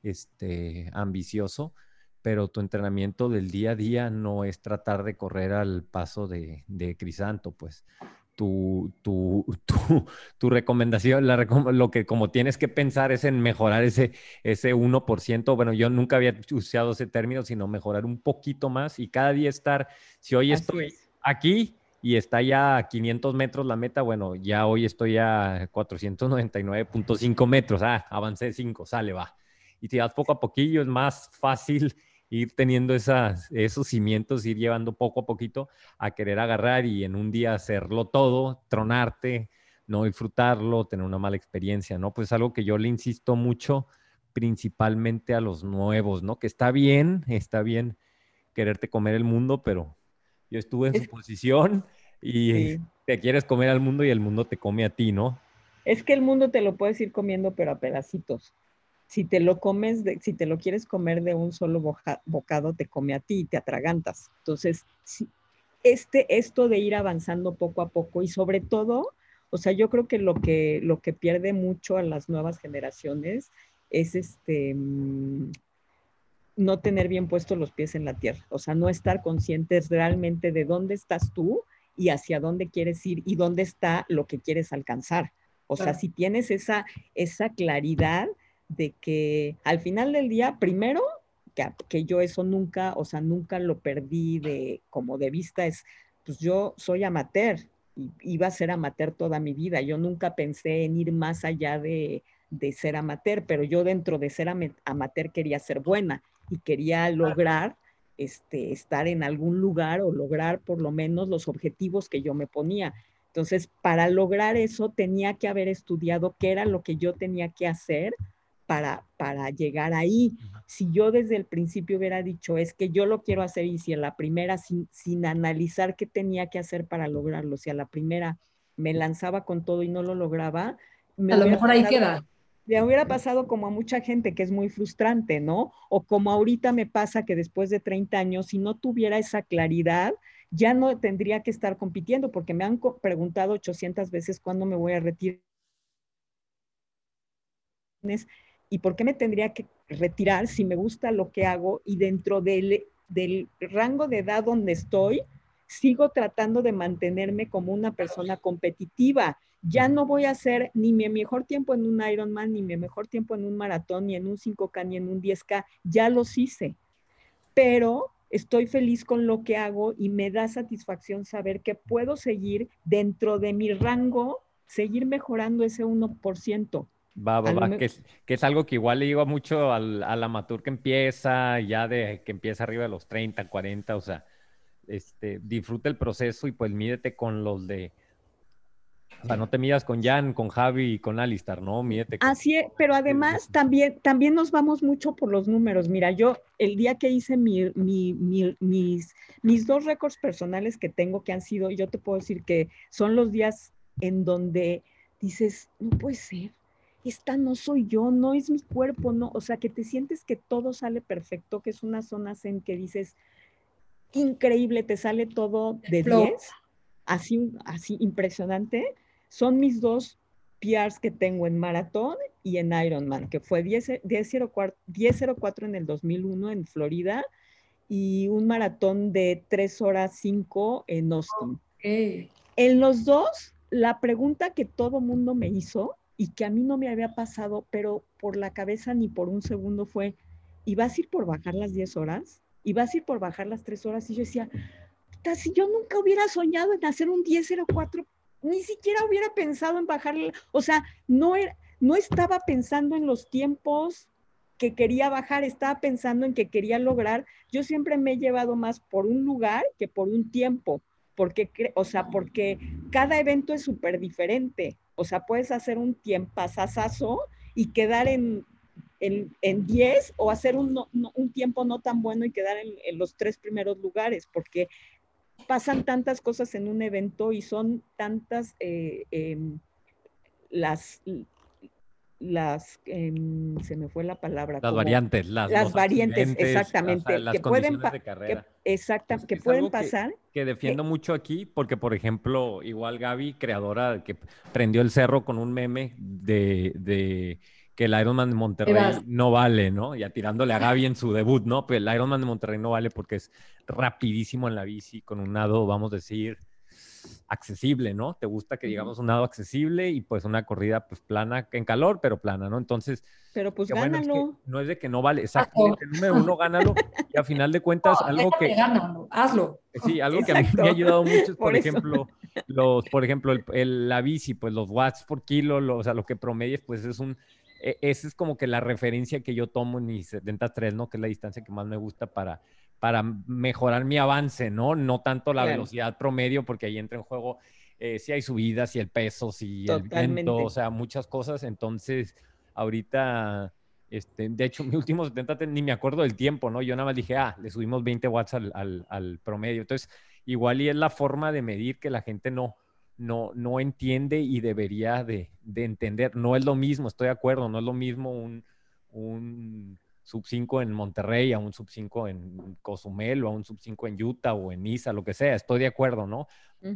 este, ambicioso, pero tu entrenamiento del día a día no es tratar de correr al paso de, Crisanto, pues tu, tu, tu, recomendación, lo que como tienes que pensar es en mejorar ese, ese 1%. Bueno, yo nunca había usado ese término, sino mejorar un poquito más y cada día estar, si hoy estoy aquí y está ya a 500 metros la meta, bueno, ya hoy estoy a 499.5 metros, ah, avancé 5, sale, va y te das poco a poquillo, es más fácil ir teniendo esas, esos cimientos, ir llevando poco a poquito a querer agarrar y en un día hacerlo todo, tronarte, no disfrutarlo, tener una mala experiencia, ¿no? Pues algo que yo le insisto mucho, principalmente a los nuevos, ¿no? Que está bien, está bien quererte comer el mundo, pero yo estuve en su posición y te quieres comer al mundo y el mundo te come a ti, ¿no? Es que el mundo te lo puedes ir comiendo, pero a pedacitos si te lo comes, si te lo quieres comer de un solo bocado, te come a ti y te atragantas. Entonces, este, esto de ir avanzando poco a poco y sobre todo, o sea, yo creo que lo que, lo que pierde mucho a las nuevas generaciones es este, mm, no tener bien puestos los pies en la tierra, o sea, no estar conscientes realmente de dónde estás tú y hacia dónde quieres ir y dónde está lo que quieres alcanzar. O sea, si tienes esa, esa claridad, de que al final del día, primero, que, yo eso nunca, o sea, nunca lo perdí de como de vista, es, pues yo soy amateur y iba a ser amateur toda mi vida. Yo nunca pensé en ir más allá de, de ser amateur, pero yo dentro de ser amateur quería ser buena y quería lograr este, estar en algún lugar o lograr por lo menos los objetivos que yo me ponía. Entonces, para lograr eso tenía que haber estudiado qué era lo que yo tenía que hacer para, llegar ahí. Si yo desde el principio hubiera dicho, es que yo lo quiero hacer y si a la primera, sin, sin analizar qué tenía que hacer para lograrlo, si a la primera me lanzaba con todo y no lo lograba, a lo mejor ahí queda. le hubiera pasado como a mucha gente que es muy frustrante, ¿no? O como ahorita me pasa que después de 30 años, si no tuviera esa claridad, ya no tendría que estar compitiendo, porque me han preguntado 800 veces cuándo me voy a retirar y por qué me tendría que retirar si me gusta lo que hago y dentro del, del rango de edad donde estoy, sigo tratando de mantenerme como una persona competitiva. Ya no voy a hacer ni mi mejor tiempo en un Ironman, ni mi mejor tiempo en un maratón, ni en un 5K, ni en un 10K. Ya los hice. Pero estoy feliz con lo que hago y me da satisfacción saber que puedo seguir dentro de mi rango, seguir mejorando ese 1%. Va, va, va, que es, que es, algo que igual le digo mucho al, al, amateur que empieza, ya de que empieza arriba de los 30, 40, o sea, este, disfruta el proceso y pues mídete con los de, o sea, no te midas con Jan, con Javi y con Alistar, ¿no? Mídete. Con... Así es, pero además también, también nos vamos mucho por los números. Mira, yo el día que hice mi, mi, mi, mis, mis dos récords personales que tengo que han sido, yo te puedo decir que son los días en donde dices, no puede ser esta no soy yo, no es mi cuerpo, no, o sea, que te sientes que todo sale perfecto, que es una zona en que dices, increíble, te sale todo de 10, así, así impresionante. Son mis dos PRs que tengo en maratón y en Ironman, que fue 10.04 10, en el 2001 en Florida y un maratón de 3 horas 5 en Austin. En los dos, la pregunta que todo mundo me hizo y que a mí no me había pasado, pero por la cabeza ni por un segundo fue, ¿y a ir por bajar las 10 horas? ¿Y a ir por bajar las 3 horas? Y yo decía, si yo nunca hubiera soñado en hacer un 10.04, ni siquiera hubiera pensado en bajar, o sea, no, era, no estaba pensando en los tiempos que quería bajar, estaba pensando en que quería lograr. Yo siempre me he llevado más por un lugar que por un tiempo, porque, o sea, porque cada evento es súper diferente. O sea, puedes hacer un tiempazazazo y quedar en, en, 10 o hacer un, un, tiempo no tan bueno y quedar en, los tres primeros lugares, porque pasan tantas cosas en un evento y son tantas eh, em, las, las em, se me fue la palabra. Las variantes, las, las variantes, exactamente, que pueden, que, exacta, que pueden pasar. Que, defiendo mucho aquí, porque por ejemplo, igual Gaby, creadora que prendió el cerro con un meme de, de que el Ironman de Monterrey no vale, ¿no? Ya tirándole a Gaby en su debut, ¿no? Pero el Ironman de Monterrey no vale porque es rapidísimo en la bici, con un nado, vamos a decir, accesible, ¿no? Te gusta que digamos un nado accesible y pues una corrida pues plana, en calor, pero plana, ¿no? Entonces... Pero pues gánalo. no es de que no vale, exactamente, número uno, gánalo y a final de cuentas algo que... Gánalo, hazlo. Sí, algo que a mí me ha ayudado mucho es, por, ejemplo, los, por ejemplo, el, la bici, pues los watts por kilo, lo, o sea, lo que promedies, pues es un... E, esa es como que la referencia que yo tomo en mi 73, ¿no? Que es la distancia que más me gusta para para mejorar mi avance, ¿no? No tanto la velocidad promedio, porque ahí entra en juego eh, si hay subidas, si el peso, si el viento, o sea, muchas cosas. Entonces, ahorita, este, de hecho, mi último 70 ni me acuerdo del tiempo, ¿no? Yo nada más dije, ah, le subimos 20 watts al, promedio. Entonces, igual y es la forma de medir que la gente no, no, no entiende y debería de, de entender. No es lo mismo, estoy de acuerdo, no es lo mismo un, un sub 5 en Monterrey, a un sub 5 en Cozumel, o a un sub 5 en Utah o en Niza, lo que sea. Estoy de acuerdo, ¿no?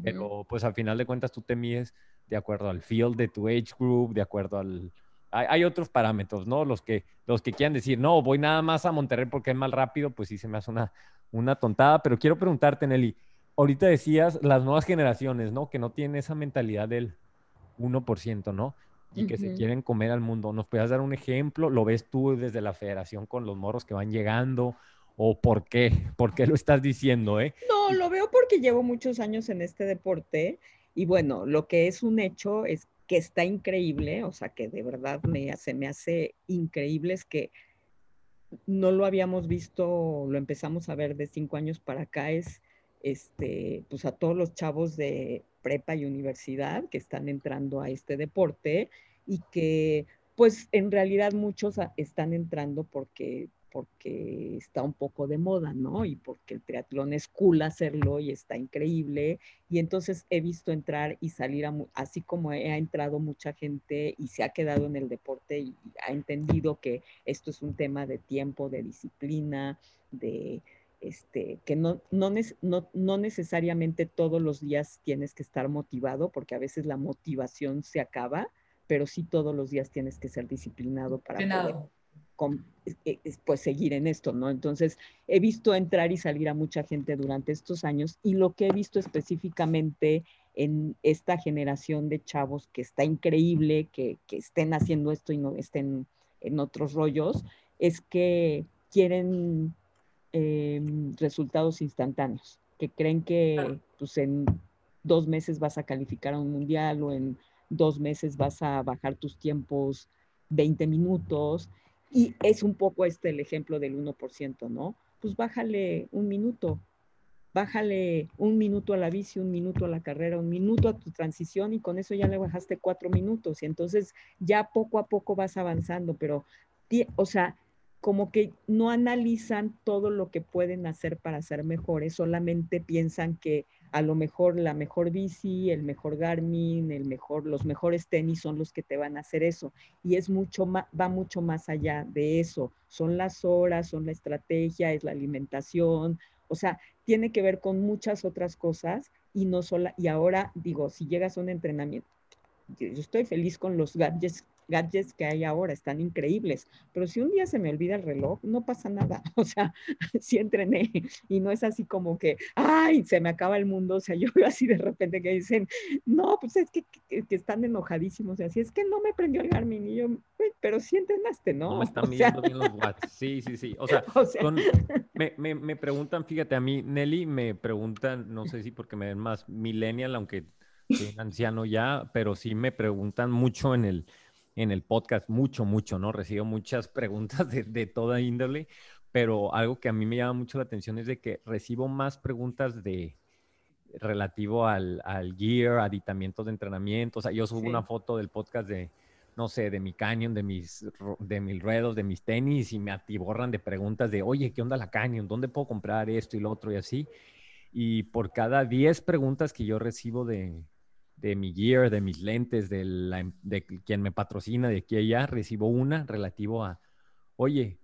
Pero pues al final de cuentas tú te mides de acuerdo al field de tu age group, de acuerdo al... Hay, otros parámetros, ¿no? Los que, los que quieran decir, no, voy nada más a Monterrey porque es más rápido, pues sí se me hace una, una tontada. Pero quiero preguntarte, Nelly, ahorita decías las nuevas generaciones, ¿no? Que no tienen esa mentalidad del 1%, ¿no? Y que se quieren comer al mundo. ¿Nos puedes dar un ejemplo? ¿Lo ves tú desde la federación con los morros que van llegando? ¿O por qué? ¿Por qué lo estás diciendo, eh? No, lo veo porque llevo muchos años en este deporte y bueno, lo que es un hecho es que está increíble, o sea, que de verdad me hace, me hace increíble es que no lo habíamos visto, lo empezamos a ver de cinco años para acá, es este, pues a todos los chavos de prepa y universidad que están entrando a este deporte y que pues en realidad muchos están entrando porque porque está un poco de moda, ¿no? Y porque el triatlón es cool hacerlo y está increíble. Y entonces he visto entrar y salir, así como ha entrado mucha gente y se ha quedado en el deporte y ha entendido que esto es un tema de tiempo, de disciplina, de, este, que no, no, no, necesariamente todos los días tienes que estar motivado, porque a veces la motivación se acaba, pero sí todos los días tienes que ser disciplinado para poder pues seguir en esto, ¿no? Entonces, he visto entrar y salir a mucha gente durante estos años y lo que he visto específicamente en esta generación de chavos que está increíble, que, que estén haciendo esto y no estén en otros rollos, es que quieren em, resultados instantáneos, que creen que pues, en dos meses vas a calificar a un mundial o en dos meses vas a bajar tus tiempos 20 minutos y es un poco este el ejemplo del 1%, ¿no? Pues bájale un minuto, bájale un minuto a la bici, un minuto a la carrera, un minuto a tu transición y con eso ya le bajaste cuatro minutos y entonces ya poco a poco vas avanzando, pero, o sea, como que no analizan todo lo que pueden hacer para ser mejores, solamente piensan que a lo mejor la mejor bici, el mejor Garmin, el mejor, los mejores tenis son los que te van a hacer eso. Y es mucho más, va mucho más allá de eso. Son las horas, son la estrategia, es la alimentación. O sea, tiene que ver con muchas otras cosas y no solo, y ahora digo, si llegas a un entrenamiento, yo estoy feliz con los gadgets gadgets que hay ahora, están increíbles, pero si un día se me olvida el reloj, no pasa nada, o sea, sí entrené y no es así como que, ay, se me acaba el mundo, o sea, yo veo así de repente que dicen, no, pues es que, que, están enojadísimos, y así, es que no me prendió el Garmin y yo, pero sí entrenaste, ¿no? No me están bien los watts, sí, sí, sí, o sea, me, me, me preguntan, fíjate, a mí, Nelly, me preguntan, no sé si porque me ven más millennial, aunque soy anciano ya, pero sí me preguntan mucho en el en el podcast mucho, mucho, ¿no? Recibo muchas preguntas de, toda índole, pero algo que a mí me llama mucho la atención es de que recibo más preguntas de relativo al, al gear, aditamientos de entrenamiento. O sea, yo subo una foto del podcast de, no sé, de mi Canyon, de mis, de mis ruedos, de mis tenis y me atiborran de preguntas de, oye, ¿qué onda la Canyon? ¿Dónde puedo comprar esto y lo otro y así? Y por cada 10 preguntas que yo recibo de, de mi gear, de mis lentes, de, la, em, de quien me patrocina de aquí a allá, recibo una relativo a, oye,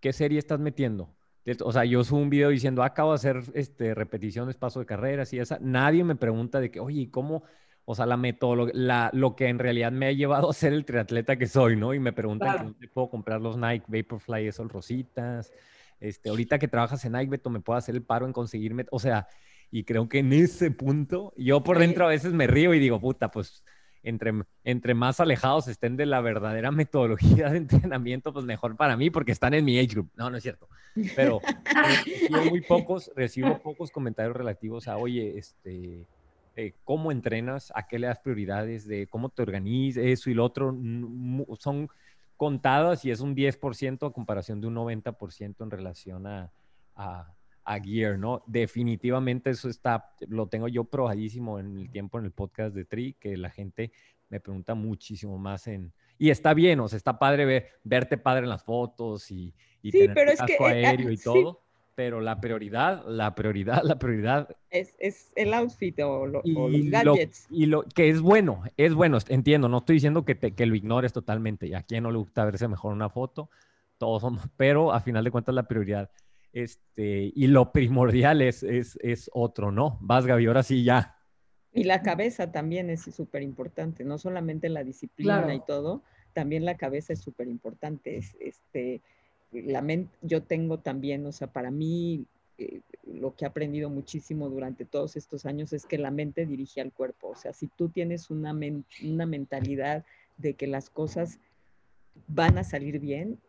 ¿qué serie estás metiendo? O sea, yo subo un video diciendo, acabo de hacer este, repeticiones, paso de carreras y esa. Nadie me pregunta de que, oye, ¿cómo? O sea, la metodología, lo que en realidad me ha llevado a ser el triatleta que soy, ¿no? Y me preguntan, ¿dónde puedo comprar los Nike Vaporfly, esos rositas? Este, ahorita que trabajas en Nike, Beto, ¿me puedo hacer el paro en conseguirme? O sea, y creo que en ese punto, yo por dentro a veces me río y digo, puta, pues entre, entre más alejados estén de la verdadera metodología de entrenamiento, pues mejor para mí, porque están en mi age group. No, no es cierto. Pero recibo muy pocos, recibo pocos comentarios relativos a, oye, este, eh, cómo entrenas, a qué le das prioridades, de cómo te organizas, eso y lo otro. Son contadas y es un 10% a comparación de un 90% en relación a, a a Gear, ¿no? Definitivamente eso está, lo tengo yo probadísimo en el tiempo en el podcast de Tri, que la gente me pregunta muchísimo más en... Y está bien, o sea, está padre ver, verte padre en las fotos y, y sí, tener pero es que, aéreo y todo, pero la prioridad, la prioridad, la prioridad... Es, es el outfit o, los gadgets. y lo que es bueno, es bueno, entiendo, no estoy diciendo que, te, que lo ignores totalmente, y a quien no le gusta verse mejor una foto, todos somos, pero a final de cuentas la prioridad este, y lo primordial es, es, otro, ¿no? Vas, Gaby, ahora sí ya. Y la cabeza también es súper importante, no solamente la disciplina y todo, también la cabeza es súper importante. Este, la mente, yo tengo también, o sea, para mí eh, lo que he aprendido muchísimo durante todos estos años es que la mente dirige al cuerpo. O sea, si tú tienes una, una mentalidad de que las cosas van a salir bien,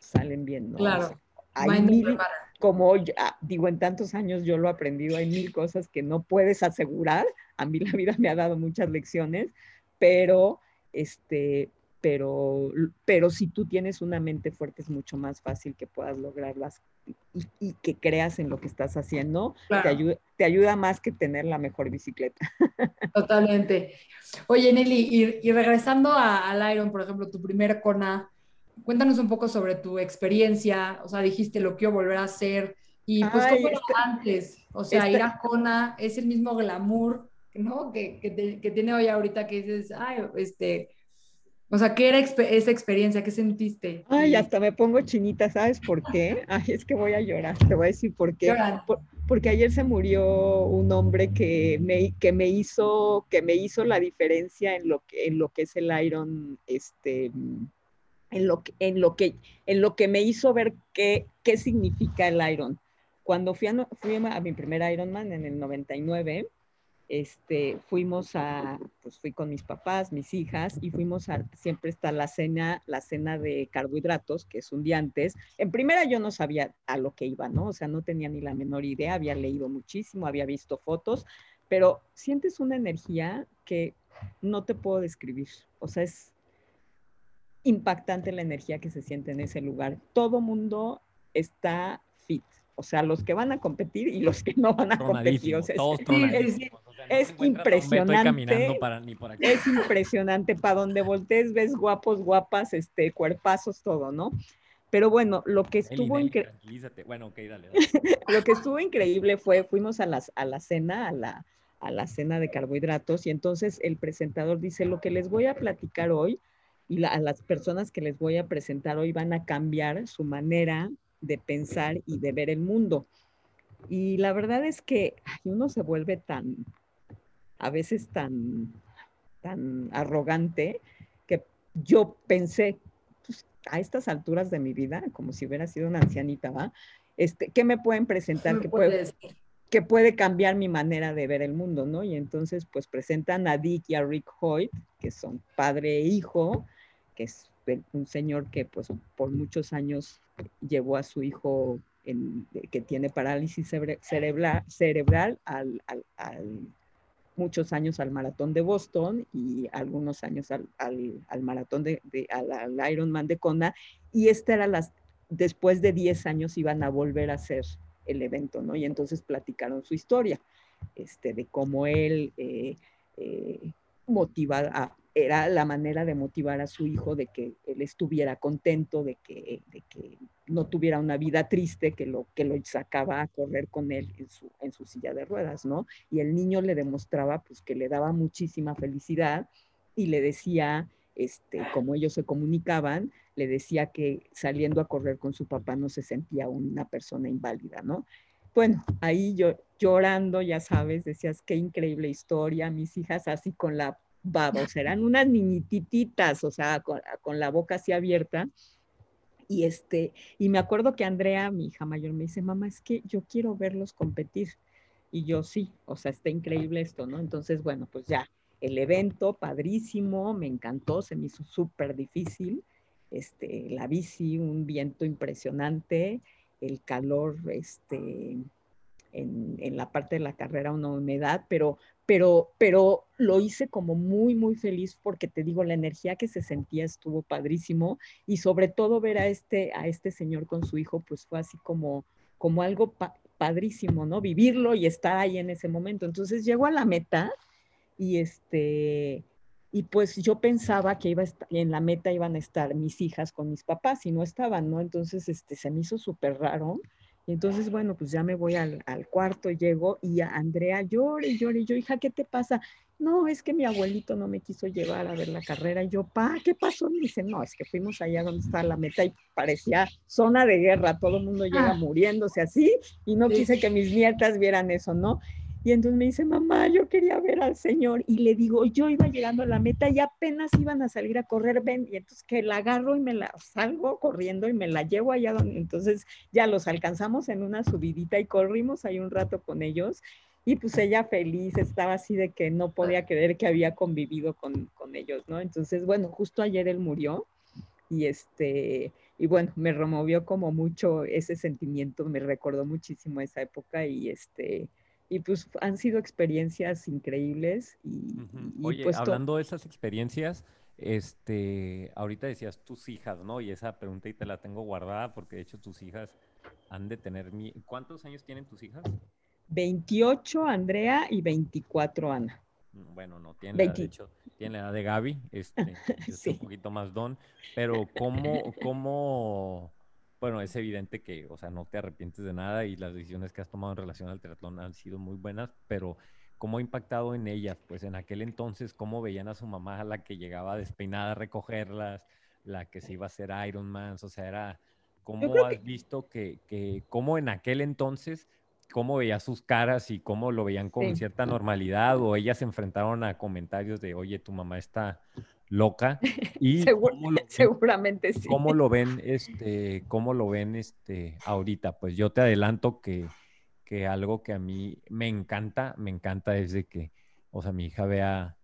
salen bien, ¿no? Claro hay mil, como ah, digo, en tantos años yo lo he aprendido, hay mil cosas que no puedes asegurar. A mí la vida me ha dado muchas lecciones, pero este, pero, pero si tú tienes una mente fuerte es mucho más fácil que puedas lograrlas y, que creas en lo que estás haciendo. Te, ayuda, te ayuda más que tener la mejor bicicleta. Totalmente. Oye, Nelly, y, regresando al Iron, por ejemplo, tu primer Kona, cuéntanos un poco sobre tu experiencia, o sea, dijiste lo quiero volver a hacer y pues Ay, cómo era este- antes, o sea, este- ir a Kona es el mismo glamour, ¿no? Que, que, te- que tiene hoy ahorita que dices, ay, este, o sea, ¿qué era esa experiencia? ¿Qué sentiste? Ay, hasta me pongo chinita, ¿sabes por qué? Ay, es que voy a llorar, te voy a decir por qué. Por- porque ayer se murió un hombre que me, que me hizo, que me hizo la diferencia en lo que, en lo que es el Iron, este, en lo que, en lo que, en lo que me hizo ver qué, qué significa el Iron. Cuando fui a, mi primer Ironman en el 99, este, fuimos a, pues fui con mis papás, mis hijas, y fuimos a, siempre está la cena, la cena de carbohidratos, que es un día antes. En primera yo no sabía a lo que iba, ¿no? O sea, no tenía ni la menor idea, había leído muchísimo, había visto fotos, pero sientes una energía que no te puedo describir. O sea, es impactante la energía que se siente en ese lugar. Todo mundo está fit. O sea, los que van a competir y los que no van a competir. O sea, es- todos sí, tronadísimos. O sea, no es ahí impresionante. para, ni por aquí. es impresionante. Para donde voltees ves guapos, guapas, este, cuerpazos, todo, ¿no? Pero bueno, lo que estuvo Nelly, incre- tranquilízate. Bueno, ok, dale. dale. lo que estuvo increíble fue, fuimos a, las, a la cena, a la, a la cena de carbohidratos, y entonces el presentador dice, lo que les voy a platicar hoy, y la- a las personas que les voy a presentar hoy van a cambiar su manera de pensar y de ver el mundo. Y la verdad es que ay, uno se vuelve tan, a veces tan, tan arrogante, que yo pensé, pues, a estas alturas de mi vida, como si hubiera sido una ancianita, ¿va? Este, ¿Qué me pueden presentar? ¿me que puede, decir? que puede cambiar mi manera de ver el mundo, ¿no? Y entonces, pues presentan a Dick y a Rick Hoyt, que son padre e hijo, que es un señor que, pues, por muchos años llevó a su hijo que tiene parálisis cerebral, al, muchos años al maratón de Boston y algunos años al, maratón de, de- al, al Ironman de Kona. Y esta era las, después de 10 años iban a volver a hacer el evento, ¿no? Y entonces platicaron su historia, este, de cómo él eh, eh, motiva a- era la manera de motivar a su hijo de que él estuviera contento, de que, no tuviera una vida triste, que lo, que lo sacaba a correr con él en su, en su silla de ruedas, ¿no? Y el niño le demostraba pues que le daba muchísima felicidad y le decía, este, como ellos se comunicaban, le decía que saliendo a correr con su papá no se sentía una persona inválida, ¿no? Bueno, ahí yo llorando, ya sabes, decías, qué increíble historia, mis hijas así con la sea, eran unas niñitititas, o sea, con, con la boca así abierta. Y, este, y me acuerdo que Andrea, mi hija mayor, me dice, mamá, es que yo quiero verlos competir. Y yo sí, o sea, está increíble esto, ¿no? Entonces, bueno, pues ya, el evento, padrísimo, me encantó, se me hizo súper difícil. Este, la bici, un viento impresionante, el calor, este, en, la parte de la carrera, una humedad, pero, pero, pero lo hice como muy, muy feliz porque te digo, la energía que se sentía estuvo padrísimo y sobre todo ver a este, a este señor con su hijo, pues fue así como, como algo pa padrísimo, ¿no? Vivirlo y estar ahí en ese momento. Entonces llego a la meta y este, y pues yo pensaba que iba a estar, en la meta iban a estar mis hijas con mis papás y no estaban, ¿no? Entonces este, se me hizo súper raro. Y entonces, bueno, pues ya me voy al, al, cuarto, llego y a Andrea llora y llora y yo, hija, ¿qué te pasa? No, es que mi abuelito no me quiso llevar a ver la carrera. Y yo, pa, ¿qué pasó? Y dice, no, es que fuimos allá donde está la meta y parecía zona de guerra, todo el mundo llega ah. muriéndose así y no sí. quise que mis nietas vieran eso, ¿no? Y entonces me dice, mamá, yo quería ver al Señor. Y le digo, yo iba llegando a la meta y apenas iban a salir a correr, ven. Y entonces que la agarro y me la salgo corriendo y me la llevo allá donde. Entonces ya los alcanzamos en una subidita y corrimos ahí un rato con ellos. Y pues ella feliz, estaba así de que no podía creer que había convivido con, con ellos, ¿no? Entonces, bueno, justo ayer él murió y este, y bueno, me removió como mucho ese sentimiento, me recordó muchísimo esa época y este, y pues han sido experiencias increíbles y, uh -huh. y Oye, pues hablando de esas experiencias, este, ahorita decías tus hijas, ¿no? Y esa pregunta y te la tengo guardada porque de hecho tus hijas han de tener mi... ¿Cuántos años tienen tus hijas? 28 Andrea y 24 Ana. Bueno, no tienen 20... de hecho. tiene la edad de Gaby, este, es un poquito más don, pero ¿cómo, cómo, bueno, es evidente que, o sea, no te arrepientes de nada y las decisiones que has tomado en relación al triatlón han sido muy buenas, pero ¿cómo ha impactado en ellas? Pues en aquel entonces, ¿cómo veían a su mamá, la que llegaba despeinada a recogerlas, la que se iba a hacer Ironman, o sea, era, ¿cómo has visto que, que, cómo en aquel entonces cómo veía sus caras y cómo lo veían con cierta normalidad o ellas se enfrentaron a comentarios de, oye, tu mamá está loca y seguramente sí. ¿Cómo lo ven este cómo lo ven este ahorita? Pues yo te adelanto que, que algo que a mí me encanta, me encanta es de que o sea, mi hija vea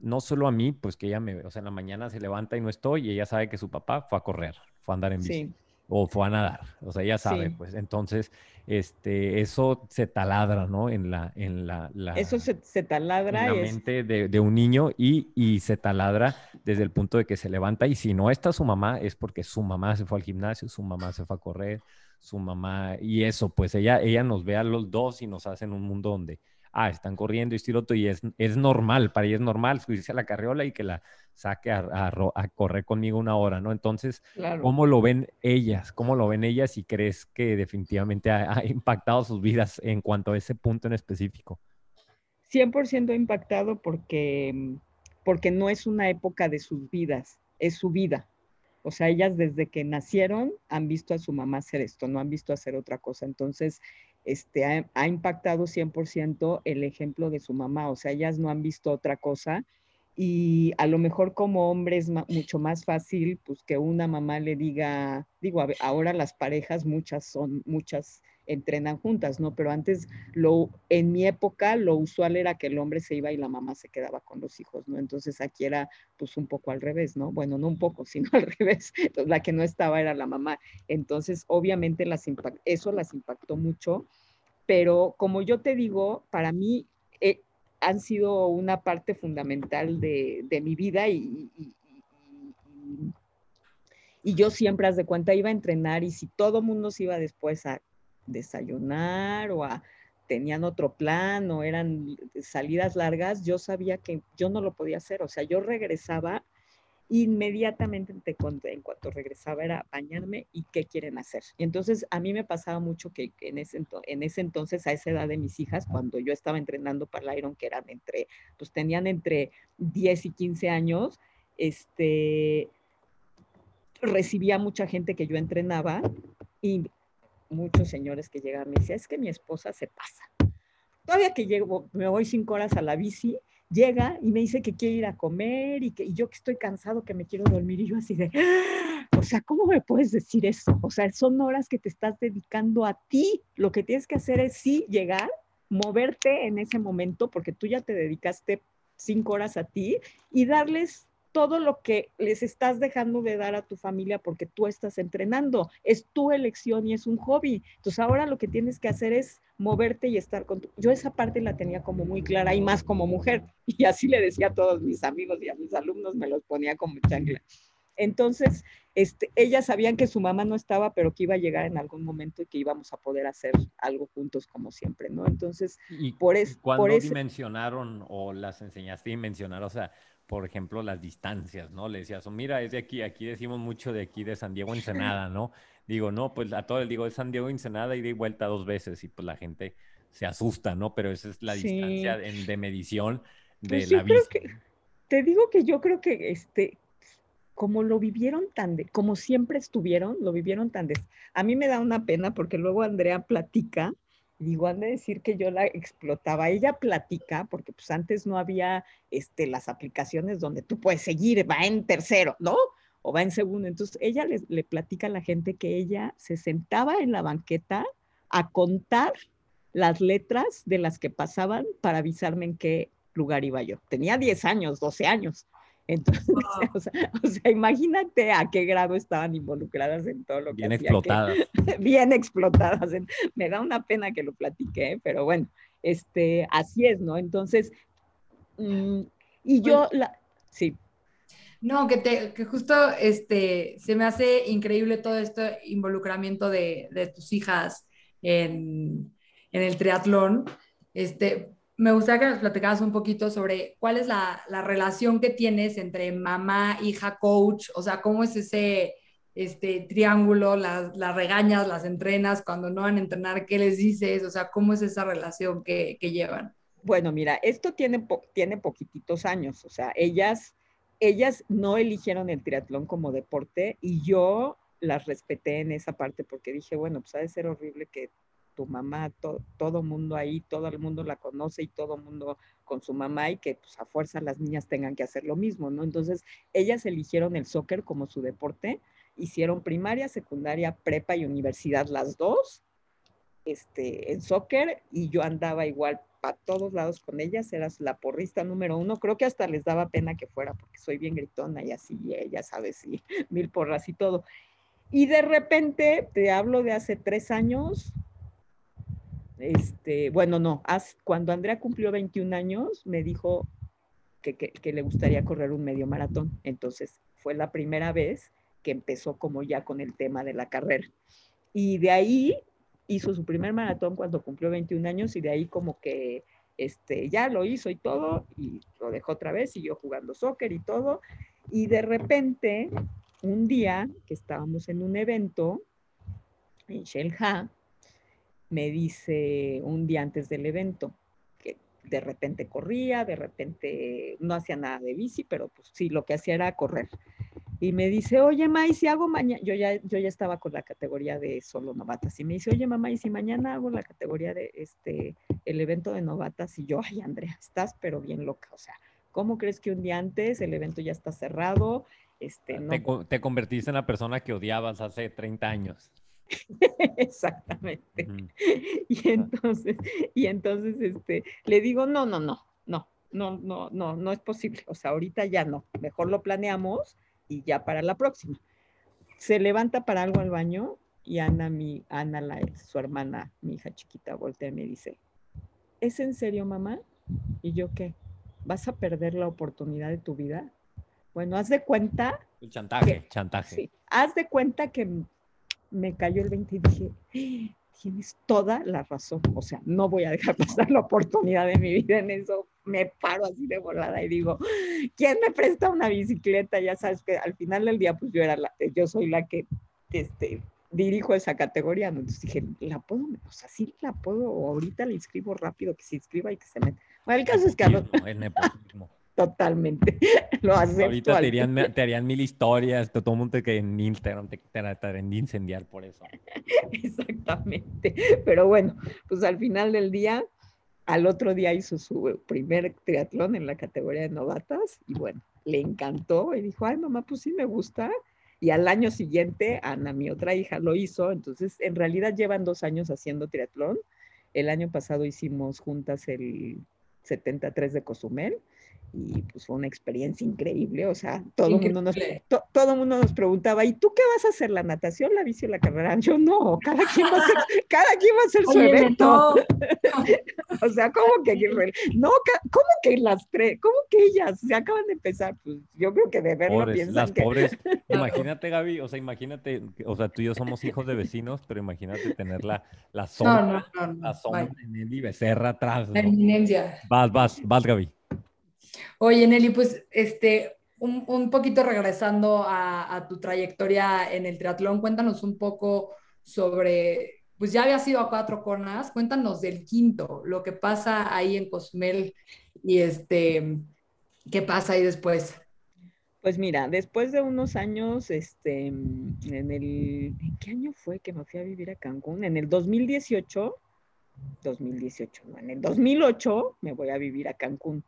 no solo a mí, pues que ella me, o sea, en la mañana se levanta y no estoy y ella sabe que su papá fue a correr, fue a andar en bici. O fue a nadar, o sea, ella sabe, pues entonces, este, eso se taladra, ¿no? En la, en la, eso se, taladra. En la mente de, de, un niño y, y, se taladra desde el punto de que se levanta y si no está su mamá es porque su mamá se fue al gimnasio, su mamá se fue a correr, su mamá, y eso, pues ella, ella nos ve a los dos y nos hace en un mundo donde ah, están corriendo y esto y es, es normal, para ella es normal subirse a la carriola y que la saque a, a, correr conmigo una hora, ¿no? Entonces, ¿cómo lo ven ellas? ¿Cómo lo ven ellas y crees que definitivamente ha, impactado sus vidas en cuanto a ese punto en específico? 100% impactado porque, porque no es una época de sus vidas, es su vida. O sea, ellas desde que nacieron han visto a su mamá hacer esto, no han visto hacer otra cosa. Entonces, este, ha, impactado 100% el ejemplo de su mamá, o sea, ellas no han visto otra cosa y a lo mejor como hombre es mucho más fácil pues que una mamá le diga, digo, ahora las parejas muchas son, muchas entrenan juntas, ¿no? Pero antes, lo, en mi época, lo usual era que el hombre se iba y la mamá se quedaba con los hijos, ¿no? Entonces aquí era pues un poco al revés, ¿no? Bueno, no un poco, sino al revés. Entonces, la que no estaba era la mamá. Entonces, obviamente las eso las impactó mucho, pero como yo te digo, para mí eh, han sido una parte fundamental de, de mi vida y, y, yo siempre, haz de cuenta, iba a entrenar y si todo mundo se iba después a desayunar o tenían otro plan o eran salidas largas, yo sabía que yo no lo podía hacer. O sea, yo regresaba inmediatamente en cuanto regresaba era bañarme y qué quieren hacer. Y entonces a mí me pasaba mucho que en ese, en ese entonces, a esa edad de mis hijas, cuando yo estaba entrenando para el Iron, que eran entre, pues tenían entre 10 y 15 años, este, recibía mucha gente que yo entrenaba y muchos señores que llegaban me decían, es que mi esposa se pasa. Todavía que llego, me voy cinco horas a la bici, llega y me dice que quiere ir a comer y que yo que estoy cansado, que me quiero dormir y yo así de, o sea, ¿cómo me puedes decir eso? O sea, son horas que te estás dedicando a ti. Lo que tienes que hacer es sí llegar, moverte en ese momento porque tú ya te dedicaste cinco horas a ti y darles todo lo que les estás dejando de dar a tu familia porque tú estás entrenando. Es tu elección y es un hobby. Entonces ahora lo que tienes que hacer es moverte y estar con tu... Yo esa parte la tenía como muy clara y más como mujer. Y así le decía a todos mis amigos y a mis alumnos, me los ponía como chancla. Entonces, este, ellas sabían que su mamá no estaba, pero que iba a llegar en algún momento y que íbamos a poder hacer algo juntos como siempre, ¿no? Entonces, ¿Y por, es, por eso... dimensionaron o las enseñaste a dimensionar? O sea, por ejemplo, las distancias, ¿no? Le decías, mira, es de aquí, aquí decimos mucho de aquí de San Diego Ensenada, ¿no? Digo, no, pues a todo el digo, es San Diego Ensenada y de vuelta dos veces y pues la gente se asusta, ¿no? Pero esa es la distancia de, medición de pues la vista. te digo que yo creo que este, como lo vivieron tan, de, como siempre estuvieron, lo vivieron tan de, a mí me da una pena porque luego Andrea platica digo, han de decir que yo la explotaba. Ella platica, porque pues antes no había este, las aplicaciones donde tú puedes seguir, va en tercero, ¿no? O va en segundo. Entonces, ella le, le platica a la gente que ella se sentaba en la banqueta a contar las letras de las que pasaban para avisarme en qué lugar iba yo. Tenía 10 años, 12 años. Entonces, o, sea, imagínate a qué grado estaban involucradas en todo lo que Bien explotadas. bien explotadas. Me da una pena que lo platiqué, pero bueno, este, así es, ¿no? Entonces, mm, y yo, la, sí. No, que, te, que justo este, se me hace increíble todo este involucramiento de, de tus hijas en, en el triatlón, este, me gustaría que nos platicaras un poquito sobre cuál es la, la, relación que tienes entre mamá, hija, coach, o sea, cómo es ese este, triángulo, las, las regañas, las entrenas, cuando no van a entrenar, ¿qué les dices? O sea, ¿cómo es esa relación que, que llevan? Bueno, mira, esto tiene, tiene poquititos años, o sea, ellas, ellas no eligieron el triatlón como deporte y yo las respeté en esa parte porque dije, bueno, pues ha de ser horrible que tu mamá, todo mundo ahí, todo el mundo la conoce y todo mundo con su mamá y que pues a fuerza las niñas tengan que hacer lo mismo, ¿no? Entonces, ellas eligieron el soccer como su deporte, hicieron primaria, secundaria, prepa y universidad las dos, este, en soccer y yo andaba igual a todos lados con ellas, eras la porrista número uno, creo que hasta les daba pena que fuera porque soy bien gritona y así, ya sabes, y mil porras y todo. Y de repente, te hablo de hace tres años, este, bueno, no, cuando Andrea cumplió 21 años, me dijo que, le gustaría correr un medio maratón. Entonces, fue la primera vez que empezó como ya con el tema de la carrera. Y de ahí hizo su primer maratón cuando cumplió 21 años y de ahí como que este, ya lo hizo y todo, y lo dejó otra vez, siguió jugando soccer y todo. Y de repente, un día que estábamos en un evento en Shelha, me dice un día antes del evento que de repente corría, de repente no hacía nada de bici, pero pues sí, lo que hacía era correr. Y me dice, oye, May, si hago mañana, yo ya, yo ya estaba con la categoría de solo novatas, y me dice, oye, mamá, y si mañana hago la categoría de este, el evento de novatas, y yo, ay, Andrea, estás pero bien loca, o sea, ¿cómo crees que un día antes el evento ya está cerrado? Este, no... te, te convertiste en la persona que odiabas hace 30 años. Exactamente. Y entonces, y entonces este, le digo, no, no, no, no, no, no, no, no es posible. O sea, ahorita ya no. Mejor lo planeamos y ya para la próxima. Se levanta para algo al baño y Ana, mi, Ana la, su hermana, mi hija chiquita, voltea y me dice, ¿es en serio, mamá? Y yo, ¿qué? ¿Vas a perder la oportunidad de tu vida? Bueno, haz de cuenta. El chantaje, chantaje. Sí, haz de cuenta que me cayó el 20 y dije, tienes toda la razón. O sea, no voy a dejar pasar la oportunidad de mi vida en eso. Me paro así de volada y digo, ¿quién me presta una bicicleta? Ya sabes que al final del día, pues yo era la, yo soy la que este, dirijo esa categoría. Entonces dije, la puedo, o sea, sí la puedo, ahorita le inscribo rápido, que se inscriba y que se meta. Bueno, el caso es que a los... Totalmente. Lo acepto. Ahorita te harían, te harían, mil historias, todo el mundo que en Instagram te tratarían de incendiar por eso. Exactamente. Pero bueno, pues al final del día, al otro día hizo su primer triatlón en la categoría de novatas y bueno, le encantó y dijo, ay mamá, pues sí me gusta. Y al año siguiente, Ana, mi otra hija, lo hizo. Entonces, en realidad llevan dos años haciendo triatlón. El año pasado hicimos juntas el 73 de Cozumel y pues fue una experiencia increíble, o sea, todo el mundo nos, todo mundo nos preguntaba, ¿y tú qué vas a hacer, la natación, la bici o la carrera? Yo no, cada quien va a hacer, cada quien va a hacer su evento. o sea, ¿cómo que, no, cómo que las tres, cómo que ellas se acaban de empezar? Pues yo creo que de verlo pobres, piensan las pobres, imagínate Gaby, o sea, imagínate, o sea, tú y yo somos hijos de vecinos, pero imagínate tener la, la sombra, la sombra de Nelly Becerra atrás. La eminencia. Vas, vas, vas Gaby. Oye, Nelly, pues este, un, poquito regresando a, tu trayectoria en el triatlón, cuéntanos un poco sobre, pues ya habías ido a cuatro cornas, cuéntanos del quinto, lo que pasa ahí en Cosmel y este, qué pasa ahí después. Pues mira, después de unos años, este, en el, ¿en qué año fue que me fui a vivir a Cancún? En el 2018, 2018, no, en el 2008 me voy a vivir a Cancún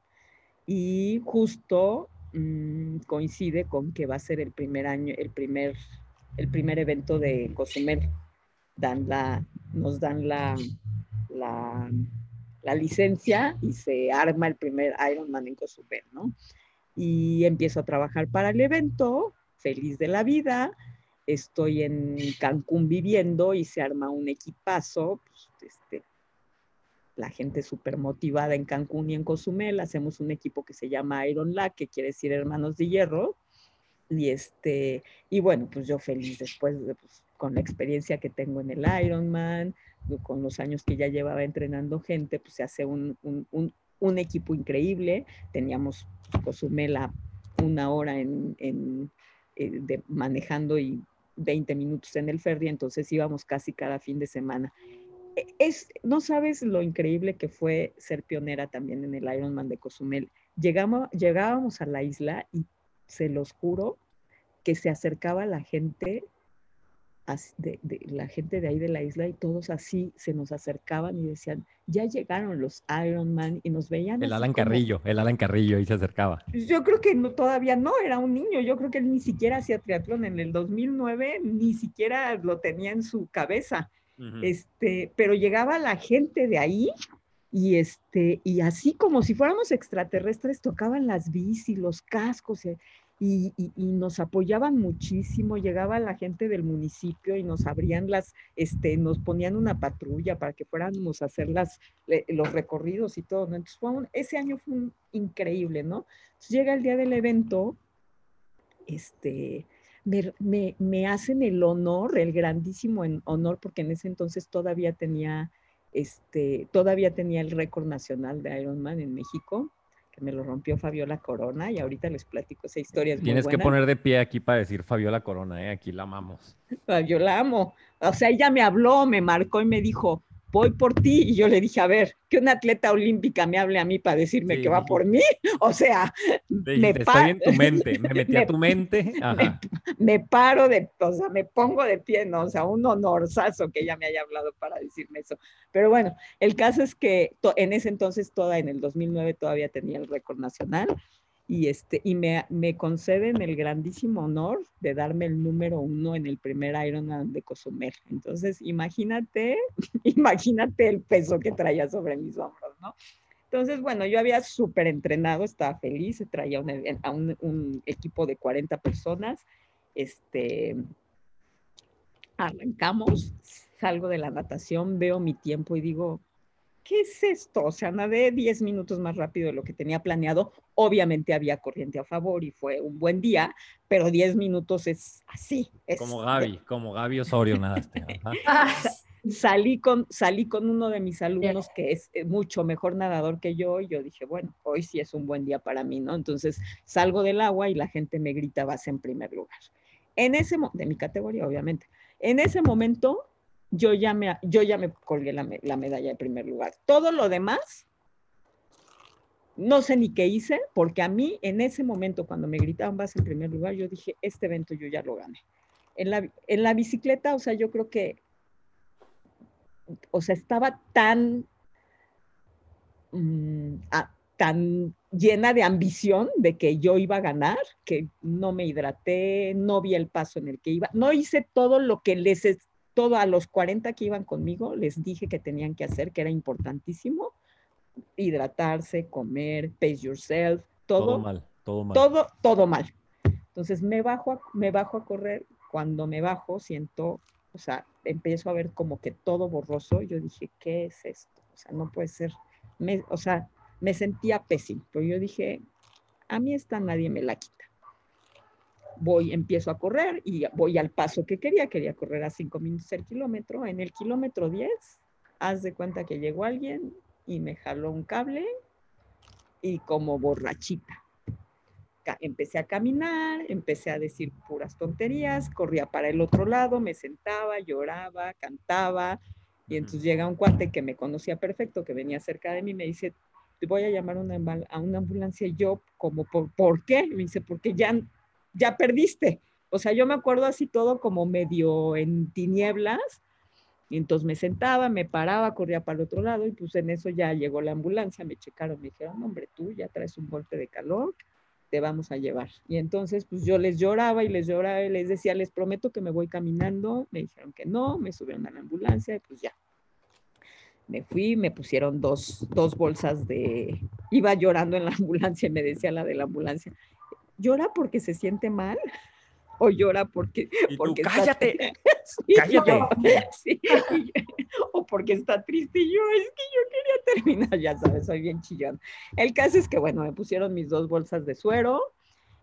y justo mm, coincide con que va a ser el primer año, el primer, el primer evento de Cozumel. Dan la, nos dan la, la, la, licencia y se arma el primer Ironman en Cozumel, ¿no? Y empiezo a trabajar para el evento, feliz de la vida. Estoy en Cancún viviendo y se arma un equipazo, pues, este, la gente súper motivada en Cancún y en Cozumel. Hacemos un equipo que se llama Iron La, que quiere decir Hermanos de Hierro. Y, este, y bueno, pues yo feliz después, de, pues, con la experiencia que tengo en el Ironman, con los años que ya llevaba entrenando gente, pues se hace un, un, equipo increíble. Teníamos Cozumela una hora en, en eh, de, manejando y 20 minutos en el ferry, entonces íbamos casi cada fin de semana. Es, no sabes lo increíble que fue ser pionera también en el Ironman de Cozumel. Llegamos, llegábamos a la isla y se los juro que se acercaba la gente de, de, la gente de ahí de la isla y todos así se nos acercaban y decían, ya llegaron los Iron Man y nos veían. El Alan como... Carrillo, el Alan Carrillo y se acercaba. Yo creo que no, todavía no, era un niño, yo creo que él ni siquiera hacía triatlón en el 2009, ni siquiera lo tenía en su cabeza. Este, pero llegaba la gente de ahí y este y así como si fuéramos extraterrestres tocaban las bicis, los cascos y, y, y, nos apoyaban muchísimo, llegaba la gente del municipio y nos abrían las, este, nos ponían una patrulla para que fuéramos a hacer las, los recorridos y todo, ¿no? Entonces fue un, ese año fue increíble, ¿no? Entonces llega el día del evento, este, me, me, me, hacen el honor, el grandísimo honor, porque en ese entonces todavía tenía, este, todavía tenía el récord nacional de Ironman en México, que me lo rompió Fabiola Corona y ahorita les platico esa historia. Es Tienes muy que poner de pie aquí para decir Fabiola Corona, ¿eh? aquí la amamos. Yo la amo. O sea, ella me habló, me marcó y me dijo, voy por ti. Y yo le dije, a ver, que una atleta olímpica me hable a mí para decirme sí. que va por mí. O sea, me, me estoy en tu mente, me metí me, a tu mente. Me, me, paro de, o sea, me pongo de pie, ¿no? O sea, un honorazo que ella me haya hablado para decirme eso. Pero bueno, el caso es que en ese entonces, toda en el 2009, todavía tenía el récord nacional y, este, y me, me, conceden el grandísimo honor de darme el número uno en el primer Ironman de Cozumel. Entonces, imagínate, imagínate el peso que traía sobre mis hombros, ¿no? Entonces, bueno, yo había súper entrenado, estaba feliz, traía un, un, equipo de 40 personas, este, arrancamos, salgo de la natación, veo mi tiempo y digo, ¿qué es esto? O sea, nadé 10 minutos más rápido de lo que tenía planeado. Obviamente había corriente a favor y fue un buen día, pero 10 minutos es así. Es como Gaby, como Gaby Osorio nadaste. salí, con, salí con uno de mis alumnos que es mucho mejor nadador que yo y yo dije, bueno, hoy sí es un buen día para mí, ¿no? Entonces salgo del agua y la gente me grita, vas en primer lugar. En ese de mi categoría, obviamente. En ese momento yo ya me, yo ya me colgué la, la, medalla de primer lugar. Todo lo demás, no sé ni qué hice, porque a mí en ese momento, cuando me gritaban vas en primer lugar, yo dije, este evento yo ya lo gané. En la, en la bicicleta, o sea, yo creo que, o sea, estaba tan, a, tan llena de ambición de que yo iba a ganar, que no me hidraté, no vi el paso en el que iba, no hice todo lo que les todo a los 40 que iban conmigo, les dije que tenían que hacer, que era importantísimo, hidratarse, comer, pace yourself, todo, todo mal, todo mal. Todo, todo mal. Entonces me bajo, a, me bajo a correr, cuando me bajo siento, o sea, empiezo a ver como que todo borroso, yo dije, ¿qué es esto? O sea, no puede ser, me, o sea, me sentía pésimo, pero yo dije, a mí esta nadie me la quita voy, empiezo a correr y voy al paso que quería, quería correr a cinco minutos el kilómetro. En el kilómetro 10, haz de cuenta que llegó alguien y me jaló un cable y como borrachita. Empecé a caminar, empecé a decir puras tonterías, corría para el otro lado, me sentaba, lloraba, cantaba. Y entonces llega un cuate que me conocía perfecto, que venía cerca de mí, me dice, te voy a llamar una, a una ambulancia. Y yo, como, ¿por, ¿por qué? Me dice, porque ya ya perdiste. O sea, yo me acuerdo así todo como medio en tinieblas. Y entonces me sentaba, me paraba, corría para el otro lado y pues en eso ya llegó la ambulancia, me checaron, me dijeron, hombre, tú ya traes un golpe de calor, te vamos a llevar. Y entonces pues yo les lloraba y les lloraba y les decía, les prometo que me voy caminando. Me dijeron que no, me subieron a la ambulancia y pues ya. Me fui, me pusieron dos, dos bolsas de... Iba llorando en la ambulancia y me decía la de la ambulancia, llora porque se siente mal o llora porque, ¿Y porque tú, cállate, sí, cállate. No, sí, o porque está triste y yo es que yo quería terminar, ya sabes, soy bien chillón. El caso es que bueno, me pusieron mis dos bolsas de suero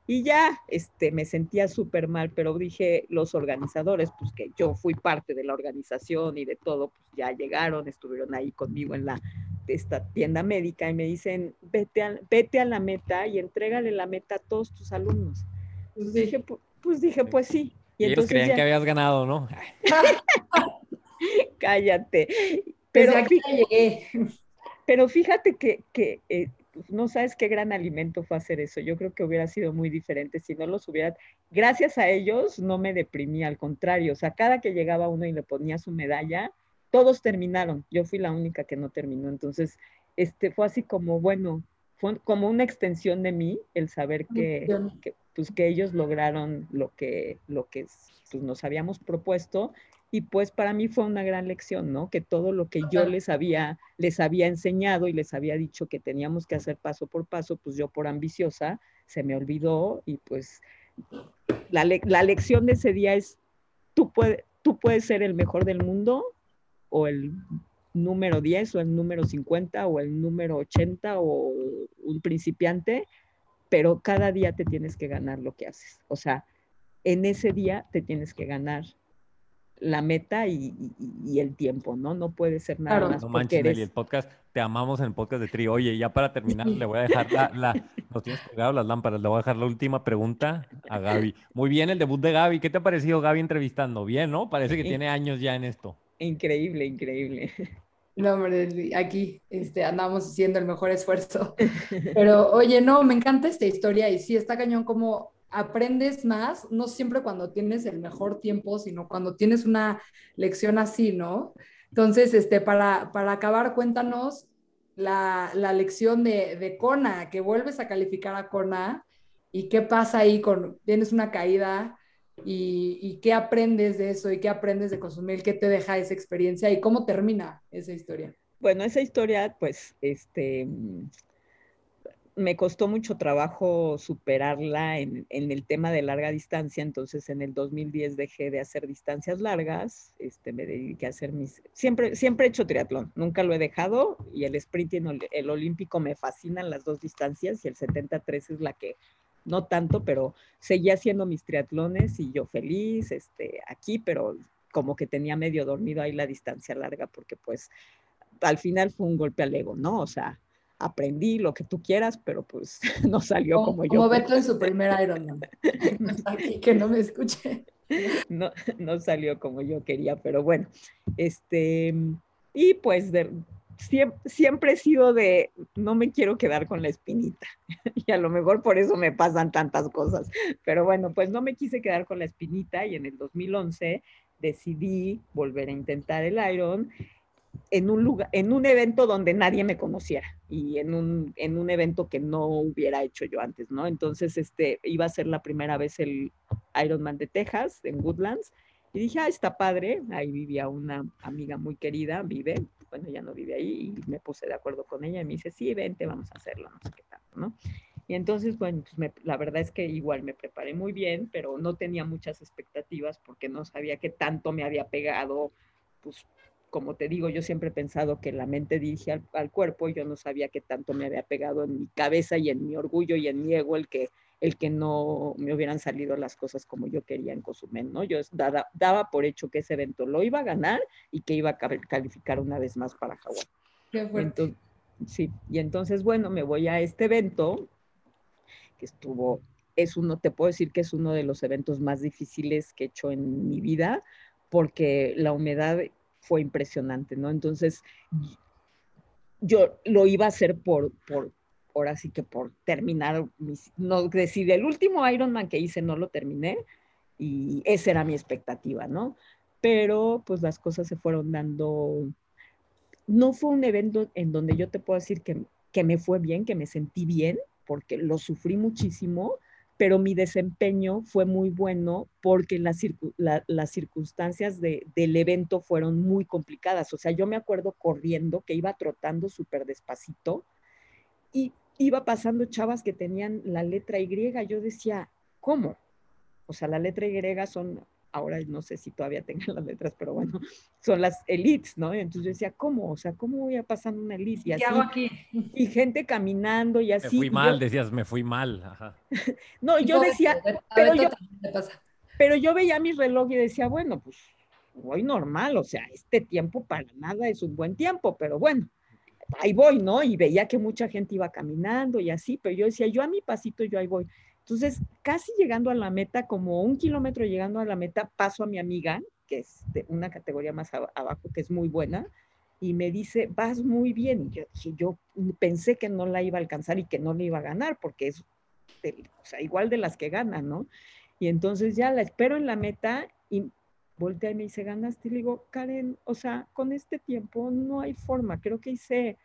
Y ya, este, me sentía súper mal, pero dije, los organizadores, pues que yo fui parte de la organización y de todo, pues ya llegaron, estuvieron ahí conmigo en la esta tienda médica y me dicen, vete a, vete a la meta y entrégale la meta a todos tus alumnos. Pues dije, pues, pues dije, pues sí. Y, ellos creían que habías ganado, ¿no? Cállate. Pero, pero fíjate que, que eh, no sabes qué gran alimento fue hacer eso. Yo creo que hubiera sido muy diferente si no los hubiera. Gracias a ellos no me deprimí, al contrario. O sea, cada que llegaba uno y le ponía su medalla, todos terminaron. Yo fui la única que no terminó. Entonces, este fue así como, bueno, fue como una extensión de mí el saber que, pues, que ellos lograron lo que, lo que pues, nos habíamos propuesto y pues para mí fue una gran lección, ¿no? Que todo lo que yo les había, les había enseñado y les había dicho que teníamos que hacer paso por paso, pues yo por ambiciosa se me olvidó y pues la, lección de ese día es, tú, puede, tú puedes ser el mejor del mundo o el número 10 o el número 50 o el número 80 o un principiante, pero cada día te tienes que ganar lo que haces. O sea, en ese día te tienes que ganar la meta y, el tiempo, ¿no? No puede ser nada más. No manches, eres... el podcast, te amamos en el podcast de Tri. Oye, ya para terminar, le voy a dejar la, la nos tienes colgado las lámparas, le voy a dejar la última pregunta a Gaby. Muy bien el debut de Gaby, ¿qué te ha parecido Gaby entrevistando? Bien, ¿no? Parece que tiene años ya en esto. Increíble, increíble. No, hombre, aquí este, andamos haciendo el mejor esfuerzo. Pero, oye, no, me encanta esta historia y sí, está cañón como aprendes más, no siempre cuando tienes el mejor tiempo, sino cuando tienes una lección así, ¿no? Entonces, este, para, para acabar, cuéntanos la, la lección de, de, Kona, que vuelves a calificar a Kona y qué pasa ahí con, tienes una caída y, qué aprendes de eso y qué aprendes de consumir, qué te deja esa experiencia y cómo termina esa historia. Bueno, esa historia, pues, este, me costó mucho trabajo superarla en, el tema de larga distancia, entonces en el 2010 dejé de hacer distancias largas, este, me dediqué a hacer mis... Siempre, siempre he hecho triatlón, nunca lo he dejado y el sprint y el, olímpico me fascinan las dos distancias y el 73 es la que no tanto, pero seguí haciendo mis triatlones y yo feliz este, aquí, pero como que tenía medio dormido ahí la distancia larga porque pues al final fue un golpe al ego, ¿no? O sea, aprendí lo que tú quieras, pero pues no salió como, yo. Como Beto en su primer Ironman. Aquí que no me escuche. No, no salió como yo quería, pero bueno, este, y pues siempre, siempre, he sido de, no me quiero quedar con la espinita, y a lo mejor por eso me pasan tantas cosas, pero bueno, pues no me quise quedar con la espinita y en el 2011 decidí volver a intentar el Iron en un lugar, en un evento donde nadie me conociera y en un, en un evento que no hubiera hecho yo antes, ¿no? Entonces, este, iba a ser la primera vez el Ironman de Texas, en Woodlands, y dije, ah, está padre, ahí vivía una amiga muy querida, vive, bueno, ya no vive ahí, y me puse de acuerdo con ella y me dice, sí, vente, vamos a hacerlo, no sé qué tal, ¿no? Y entonces, bueno, pues la verdad es que igual me preparé muy bien, pero no tenía muchas expectativas porque no sabía qué tanto me había pegado, pues como te digo, yo siempre he pensado que la mente dirige al, cuerpo y yo no sabía que tanto me había pegado en mi cabeza y en mi orgullo y en mi ego el que, el que no me hubieran salido las cosas como yo quería en Cozumel, ¿no? Yo daba, daba por hecho que ese evento lo iba a ganar y que iba a calificar una vez más para Hawái. Sí, y entonces, bueno, me voy a este evento que estuvo, es uno, te puedo decir que es uno de los eventos más difíciles que he hecho en mi vida porque la humedad fue impresionante, ¿no? Entonces, yo lo iba a hacer por, por, ahora sí que por terminar, mis, no decidí, el último Ironman que hice no lo terminé y esa era mi expectativa, ¿no? Pero pues las cosas se fueron dando, no fue un evento en donde yo te puedo decir que, que me fue bien, que me sentí bien, porque lo sufrí muchísimo, pero mi desempeño fue muy bueno porque las, circunstancias del evento fueron muy complicadas. O sea, yo me acuerdo corriendo que iba trotando súper despacito y iba pasando chavas que tenían la letra Y. Yo decía, ¿cómo? O sea, la letra Y son ahora no sé si todavía tengan las letras, pero bueno, son las elites, ¿no? Entonces yo decía, ¿cómo? O sea, ¿cómo voy a pasar una elite? Y ¿Qué así, hago aquí? y gente caminando y así. Me fui mal, yo- decías, me fui mal. Ajá. no, yo decía, a pero yo- pero yo veía mi reloj y decía, bueno, pues voy normal, o sea, este tiempo para nada es un buen tiempo, pero bueno, ahí voy, ¿no? Y veía que mucha gente iba caminando y así, pero yo decía, yo a mi pasito, yo ahí voy. Entonces, casi llegando a la meta, como un kilómetro llegando a la meta, paso a mi amiga, que es de una categoría más aba- abajo, que es muy buena, y me dice, vas muy bien. Y yo, yo pensé que no la iba a alcanzar y que no le iba a ganar, porque es igual de las que ganan, ¿no? Y entonces ya la espero en la meta y voltea y me dice, ganaste. Y le digo, Karen, o sea, con este tiempo no hay forma. Creo que hice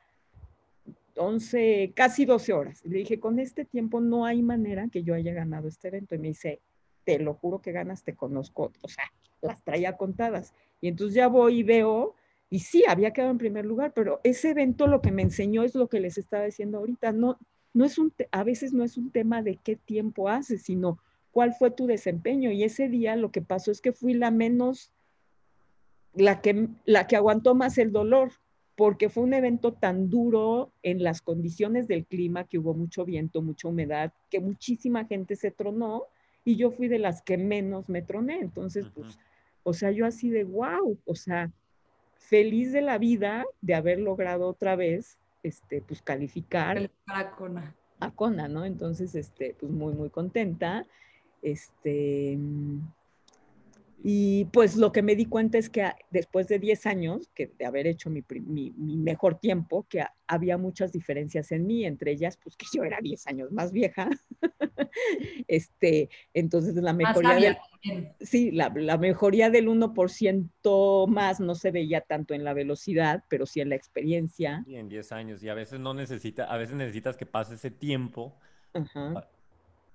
11, casi 12 horas. Y le dije, con este tiempo no hay manera que yo haya ganado este evento. Y me dice, te lo juro que ganas, te conozco. O sea, las traía contadas. Y entonces ya voy y veo, y sí, había quedado en primer lugar, pero ese evento lo que me enseñó es lo que les estaba diciendo ahorita. No, no es un, a veces no es un tema de qué tiempo haces, sino cuál fue tu desempeño. Y ese día lo que pasó es que fui la menos, la que, la que aguantó más el dolor, porque fue un evento tan duro en las condiciones del clima, que hubo mucho viento, mucha humedad, que muchísima gente se tronó y yo fui de las que menos me troné. Entonces, pues, o sea, yo así de wow, o sea, feliz de la vida de haber logrado otra vez, este, pues calificar El a Kona, ¿no? Entonces, este, pues muy, muy contenta. Este, mm, y pues lo que me di cuenta es que después de 10 años que de haber hecho mi, mi- mi mejor tiempo, que había muchas diferencias en mí, entre ellas, pues que yo era 10 años más vieja. este, entonces la mejoría del, sí, la, la mejoría del 1% más no se veía tanto en la velocidad, pero sí en la experiencia. Y en 10 años. Y a veces no necesita, a veces necesitas que pase ese tiempo Ajá.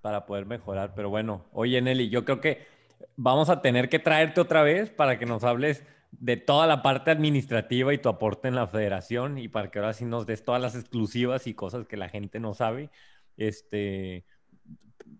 Para poder mejorar. Pero bueno, oye Nelly, yo creo que vamos a tener que traerte otra vez para que nos hables de toda la parte administrativa y tu aporte en la federación y para que ahora sí nos des todas las exclusivas y cosas que la gente no sabe. Este,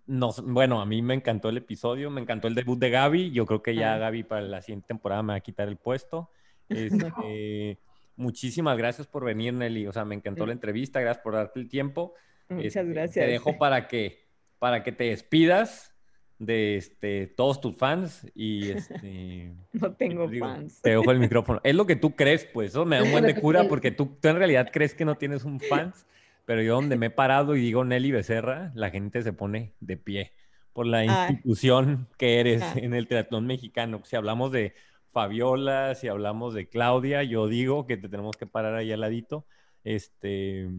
nos, bueno, a mí me encantó el episodio, me encantó el debut de Gaby. Yo creo que ya. Gaby para la siguiente temporada me va a quitar el puesto. Este, muchísimas gracias por venir, Nelly. O sea, me encantó la entrevista, gracias por darte el tiempo. Muchas Este, gracias. Te dejo para que, para que te despidas de este, todos tus fans y este, No tengo digo, fans. te dejo el micrófono. Es lo que tú crees, pues, eso me da un buen de cura porque tú, tú en realidad crees que no tienes un fans, pero yo donde me he parado y digo Nelly Becerra, la gente se pone de pie por la Ah. institución que eres Ah. en el triatlón mexicano. Si hablamos de Fabiola, si hablamos de Claudia, yo digo que te tenemos que parar ahí al ladito. Este,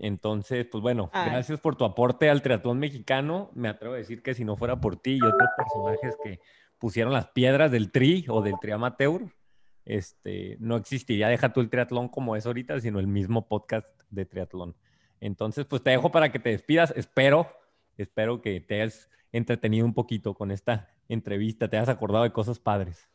entonces, pues bueno, Ay. gracias por tu aporte al triatlón mexicano. Me atrevo a decir que si no fuera por ti y otros personajes que pusieron las piedras del tri o del tri amateur, este, no existiría Deja tú el triatlón como es ahorita, sino el mismo podcast de triatlón. Entonces, pues te dejo para que te despidas. Espero, espero que te hayas entretenido un poquito con esta entrevista, te hayas acordado de cosas padres.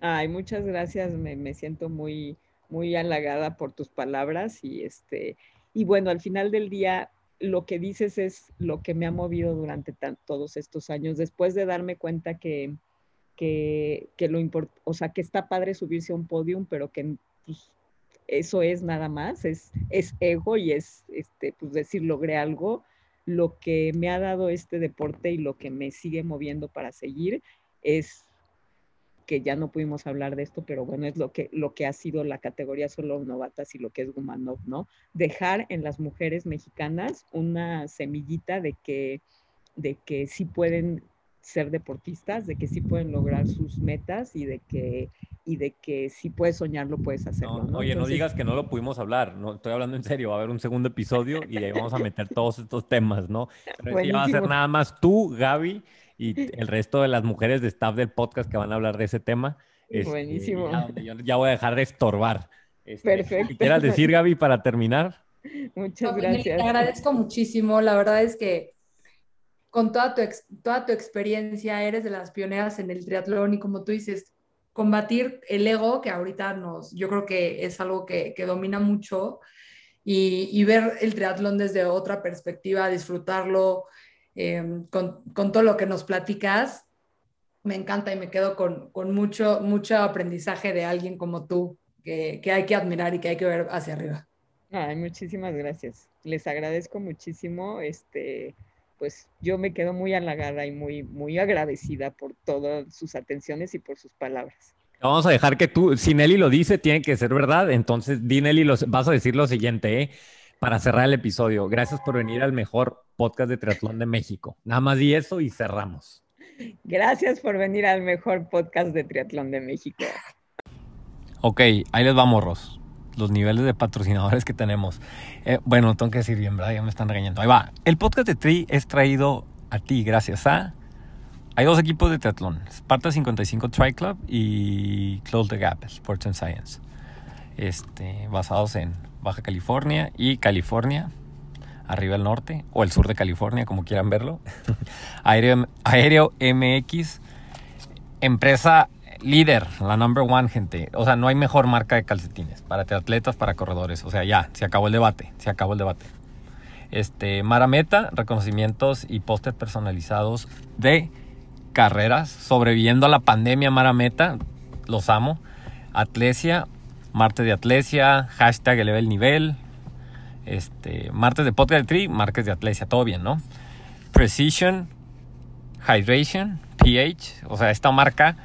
Ay, muchas gracias. Me, me siento muy, muy halagada por tus palabras y este, y bueno, al final del día lo que dices es lo que me ha movido durante todos estos años, después de darme cuenta que, que, que lo o sea, que está padre subirse a un podium, pero que pues, eso es nada más, es, es ego y es, este, pues decir, logré algo. Lo que me ha dado este deporte y lo que me sigue moviendo para seguir es que ya no pudimos hablar de esto, pero bueno, es lo que, lo que ha sido la categoría solo novatas y lo que es Gumanov, ¿no? Dejar en las mujeres mexicanas una semillita de que, de que sí pueden ser deportistas, de que sí pueden lograr sus metas y de que, y de que si puedes soñarlo, puedes hacerlo. No, ¿no? Oye, no digas que no lo pudimos hablar, no, estoy hablando en serio, va a haber un segundo episodio y ahí vamos a meter todos estos temas, ¿no? Pero va a ser nada más tú, Gaby, y el resto de las mujeres de staff del podcast que van a hablar de ese tema. Este, Buenísimo. Ya, yo ya voy a dejar de estorbar. Este, Perfecto. ¿qué quieras decir, Gaby, para terminar? Muchas No, gracias. Te agradezco muchísimo. La verdad es que con toda tu, ex- toda tu experiencia eres de las pioneras en el triatlón y como tú dices, combatir el ego, que ahorita nos, yo creo que es algo que, que domina mucho, y, y ver el triatlón desde otra perspectiva, disfrutarlo eh, con, con todo lo que nos platicas. me encanta y me quedo con, con mucho, mucho aprendizaje de alguien como tú, que, que, hay que admirar y que hay que ver hacia arriba. Ay, muchísimas gracias. Les agradezco muchísimo. Este, pues yo me quedo muy halagada y muy, muy agradecida por todas sus atenciones y por sus palabras. Vamos a dejar que tú, si Nelly lo dice, tiene que ser verdad. Entonces, di Nelly, los, vas a decir lo siguiente, ¿eh? Para cerrar el episodio. Gracias por venir al mejor podcast de triatlón de México. Nada más di eso y cerramos. Gracias por venir al mejor podcast de triatlón de México. Ok, ahí les vamos, Ros. Los niveles de patrocinadores que tenemos. Eh, bueno, tengo que decir bien, ¿verdad? Ya me están regañando. Ahí va. El podcast de Tri es traído a ti gracias a... Hay dos equipos de triatlón. Sparta 55 Tri Club y Close the Gap, Sports and Science. Este, basados en Baja California y California, arriba al norte, o el sur de California, como quieran verlo. Aéreo, Aéreo MX, empresa líder, la number one, gente. O sea, no hay mejor marca de calcetines para atletas, para corredores. O sea, ya, se acabó el debate, se acabó el debate. Este, Marameta, reconocimientos y pósters personalizados de carreras, sobreviviendo a la pandemia Marameta, los amo. Atlesia, martes de Atlesia, hashtag eleva el nivel, este, martes de podcast de martes de Atlesia, todo bien, ¿no? Precision, Hydration, pH, o sea, esta marca,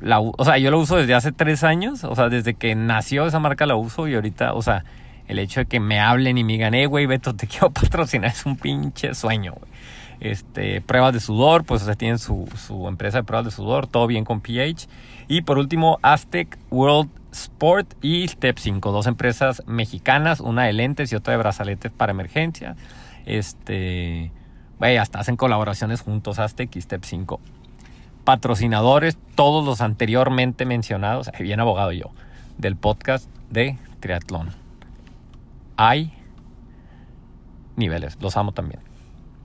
la, o sea, yo lo uso desde hace tres años, o sea, desde que nació esa marca la uso y ahorita, o sea, el hecho de que me hablen y me digan, eh, güey, Beto, te quiero patrocinar, es un pinche sueño, güey. Este, pruebas de sudor, pues o sea, tienen su, su empresa de pruebas de sudor, todo bien con pH. Y por último, Aztec World Sport y Step 5, dos empresas mexicanas, una de lentes y otra de brazaletes para emergencia. Este, vaya, hasta hacen colaboraciones juntos Aztec y Step 5. Patrocinadores, todos los anteriormente mencionados, bien abogado yo, del podcast de triatlón. Hay niveles, los amo también.